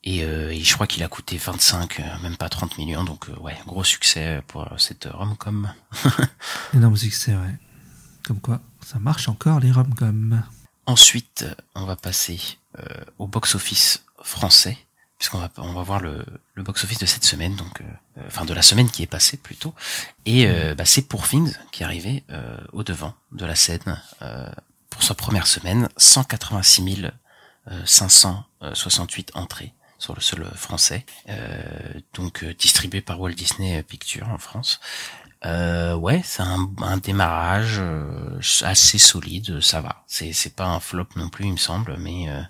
Et, euh, et je crois qu'il a coûté 25, euh, même pas 30 millions. Donc, euh, ouais, gros succès pour euh, cette rom-com. *laughs* Énorme succès, ouais. Comme quoi, ça marche encore les rom-coms. Ensuite, on va passer euh, au box-office français, puisqu'on va on va voir le, le box-office de cette semaine, donc euh, enfin de la semaine qui est passée plutôt. Et euh, bah, c'est pour Things qui est arrivé euh, au devant de la scène euh, pour sa première semaine, 186 568 entrées sur le sol français, euh, donc euh, distribué par Walt Disney Pictures en France. Euh, ouais, c'est un, un démarrage euh, assez solide, ça va. C'est c'est pas un flop non plus, il me semble, mais euh,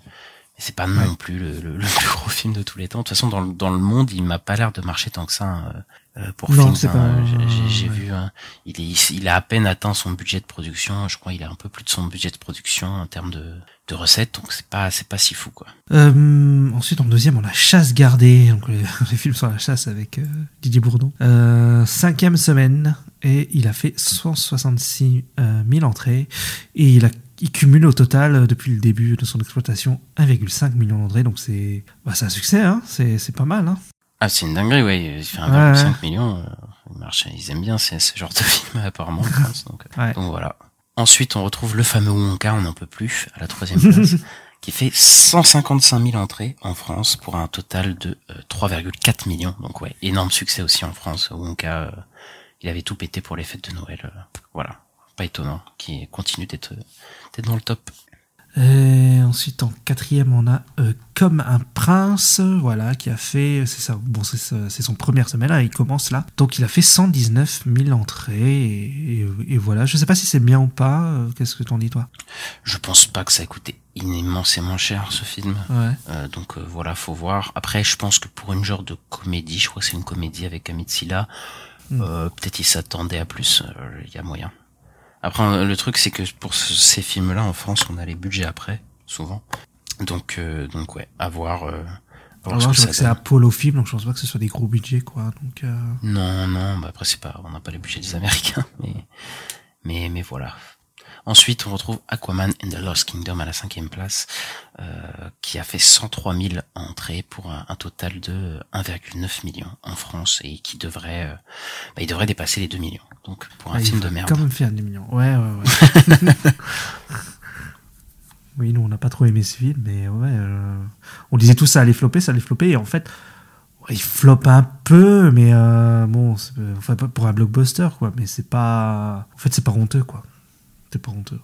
c'est pas non plus le, le, le plus gros film de tous les temps. De toute façon, dans le, dans le monde, il m'a pas l'air de marcher tant que ça euh, pour Non, c'est hein. pas- J'ai- J'ai ouais. vu, hein, il est il a à peine atteint son budget de production. Je crois il a un peu plus de son budget de production en termes de de recettes, donc c'est pas c'est pas si fou quoi. Euh, ensuite, en deuxième, on a Chasse gardée, donc les, *laughs* les films sur la chasse avec euh, Didier Bourdon. Euh, cinquième semaine, et il a fait 166 euh, 000 entrées, et il a il cumule au total, euh, depuis le début de son exploitation, 1,5 million d'entrées, donc c'est bah, c'est un succès, hein, c'est c'est pas mal. Hein. Ah, c'est une dinguerie, ouais. Il fait 1,5 Ouais, million. euh, marche, ils aiment bien ce, ce genre de *laughs* film, apparemment, en France. Donc, euh, Ouais. donc voilà. Ensuite, on retrouve le fameux Wonka, on n'en peut plus, à la troisième place, *laughs* qui fait 155 000 entrées en France pour un total de euh, 3,4 millions. Donc ouais, énorme succès aussi en France. Wonka, euh, il avait tout pété pour les fêtes de Noël. euh, voilà, pas étonnant, qui continue d'être d'être dans le top. Et ensuite, en quatrième, on a euh, Comme un prince, voilà, qui a fait, c'est ça, bon, c'est son première semaine, là, il commence là. Donc, il a fait 119 000 entrées, et, et- et voilà. Je sais pas si c'est bien ou pas, euh, qu'est-ce que t'en dis, toi? Je pense pas que ça a coûté immensément cher ce film. Ouais. Euh, donc euh, voilà, faut voir. Après, je pense que pour une genre de comédie, je crois que c'est une comédie avec Amit Silla, Mm. euh, peut-être il s'attendait à plus. euh, Il y a moyen. Après, le truc, c'est que pour ce- ces films-là, en France, on a les budgets après, souvent. Donc, euh, donc ouais, à voir. Euh, à voir Alors, ce je que que c'est. Apollo Film, donc je pense pas que ce soit des gros budgets, quoi. Donc, euh, Non, non, bah après c'est pas, on n'a pas les budgets des Américains, *laughs* mais, mais, mais voilà. Ensuite, on retrouve Aquaman and the Lost Kingdom à la cinquième place, euh, qui a fait 103 000 entrées pour un, un total de 1,9 million en France et qui devrait, euh, bah, il devrait dépasser les 2 millions. Donc pour un ouais, film il de merde. quand même faire des millions. Ouais, ouais, ouais. *laughs* oui, nous, on n'a pas trop aimé ce film, mais ouais, euh, on disait tout ça allait flopper, ça allait flopper, et en fait, il floppe un peu, mais bon, enfin, pour un blockbuster, quoi, mais c'est pas. En fait, c'est pas honteux, quoi. Pas honteux.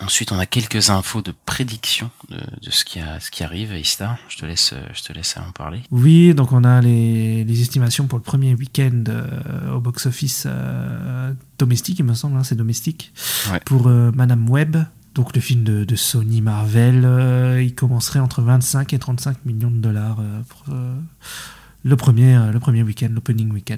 Ensuite, on a quelques infos de prédiction de, de ce qui a, ce qui arrive. Ista, je te laisse, euh, je te laisse en parler. Oui, donc on a les, les estimations pour le premier week-end euh, au box-office euh, domestique, il me semble, hein, c'est domestique, Ouais. pour euh, Madame Web. Donc le film de, de Sony Marvel, il commencerait entre 25 et 35 millions de dollars pour le premier, le premier week-end, l'opening week-end.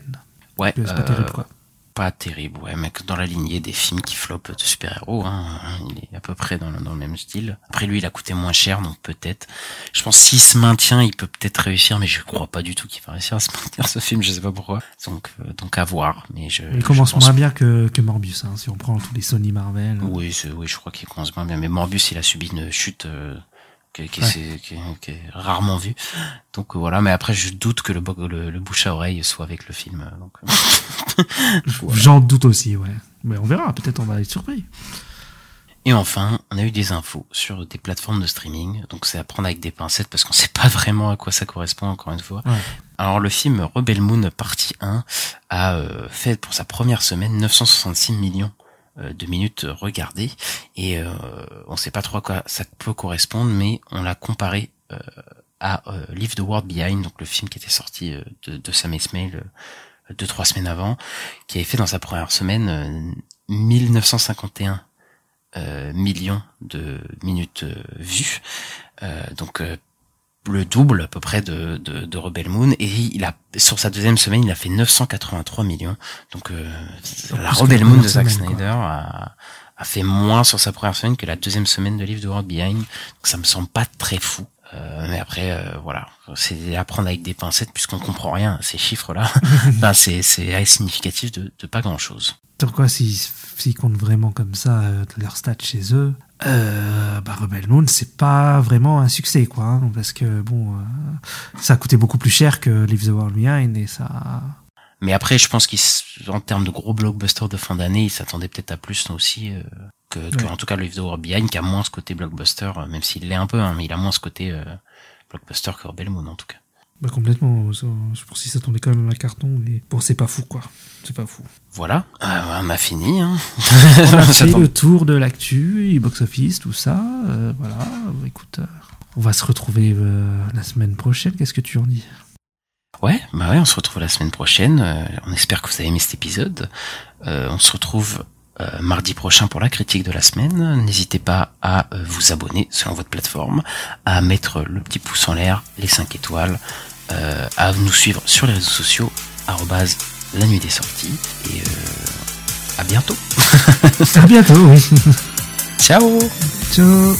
Ouais, C'est pas terrible, quoi. Pas terrible, ouais, mec, dans la lignée des films qui flopent de super-héros, hein, il est à peu près dans le, dans le même style. Après, lui, il a coûté moins cher, donc peut-être. Je pense s'il se maintient, il peut peut-être réussir, mais je crois pas du tout qu'il va réussir à se *laughs* maintenir ce film, je sais pas pourquoi. Donc, euh, donc à voir, mais je. Il je commence pense- moins bien que, que Morbius, hein, si on prend tous les Sony Marvel. Oui, oui, je crois qu'il commence moins bien, mais Morbus, il a subi une chute. euh, qui, qui, Ouais. s'est- qui- qui est rarement vue. Donc euh, voilà, mais après je doute que le, le, le bouche à oreille soit avec le film. euh, Donc, *laughs* Voilà. J'en doute aussi, ouais. Mais on verra, peut-être on va être surpris. Et enfin, on a eu des infos sur des plateformes de streaming. Donc c'est à prendre avec des pincettes parce qu'on sait pas *laughs* vraiment à quoi ça correspond encore une fois. Ouais. Alors le film Rebel Moon partie 1 a euh, fait pour sa première semaine 966 millions euh, de minutes regardées et euh, on sait pas trop à quoi ça peut correspondre mais on l'a comparé euh, à euh, Leave the World Behind donc le film qui était sorti euh, de, de Sam Esmail euh, deux trois semaines avant qui avait fait dans sa première semaine euh, 1951 euh, millions de minutes euh, vues. Euh, donc euh, le double à peu près de, de, de Rebel Moon. Et il a sur sa deuxième semaine il a fait 983 millions. Donc euh, la Rebel Moon de Zack. Snyder a, a fait moins sur sa première semaine que la deuxième semaine de Leave the World Behind. Donc ça me semble pas très fou. Euh, mais après euh, voilà. C'est à prendre avec des pincettes puisqu'on comprend rien à ces chiffres là ben, *laughs* c'est c'est assez significatif de, de pas grand chose Sur quoi, s'ils comptent vraiment comme ça euh, leurs stats chez eux, euh, bah, Rebel Moon, c'est pas vraiment un succès, quoi. hein, parce que, bon, euh, ça a coûté beaucoup plus cher que Leave the World Behind et ça. Mais après, je pense qu'en termes de gros blockbusters de fin d'année, ils s'attendaient peut-être à plus aussi euh, que, en tout cas le Live the World Behind, qui a moins ce côté blockbuster, euh, même s'il l'est un peu, hein, mais il a moins ce côté blockbuster que Rebel Moon en tout cas. Bah, complètement. ça- Je pense que ça tournait quand même à carton. Mais bon, c'est pas fou, quoi. C'est pas fou. Voilà, Euh, on a fini. Hein. *laughs* On a fait le tour de l'actu, box-office, tout ça. euh, voilà. Écoute, euh, on va se retrouver euh, la semaine prochaine. Qu'est-ce que tu en dis? Ouais, bah ouais, on se retrouve la semaine prochaine. On espère que vous avez aimé cet épisode. On se retrouve euh, mardi prochain pour la critique de la semaine. N'hésitez pas à euh, vous abonner selon votre plateforme, à mettre le petit pouce en l'air, les 5 étoiles, euh, à nous suivre sur les réseaux sociaux, arrobase la nuit des sorties. Et euh, à bientôt. *laughs* À bientôt, oui. *laughs* Ciao Ciao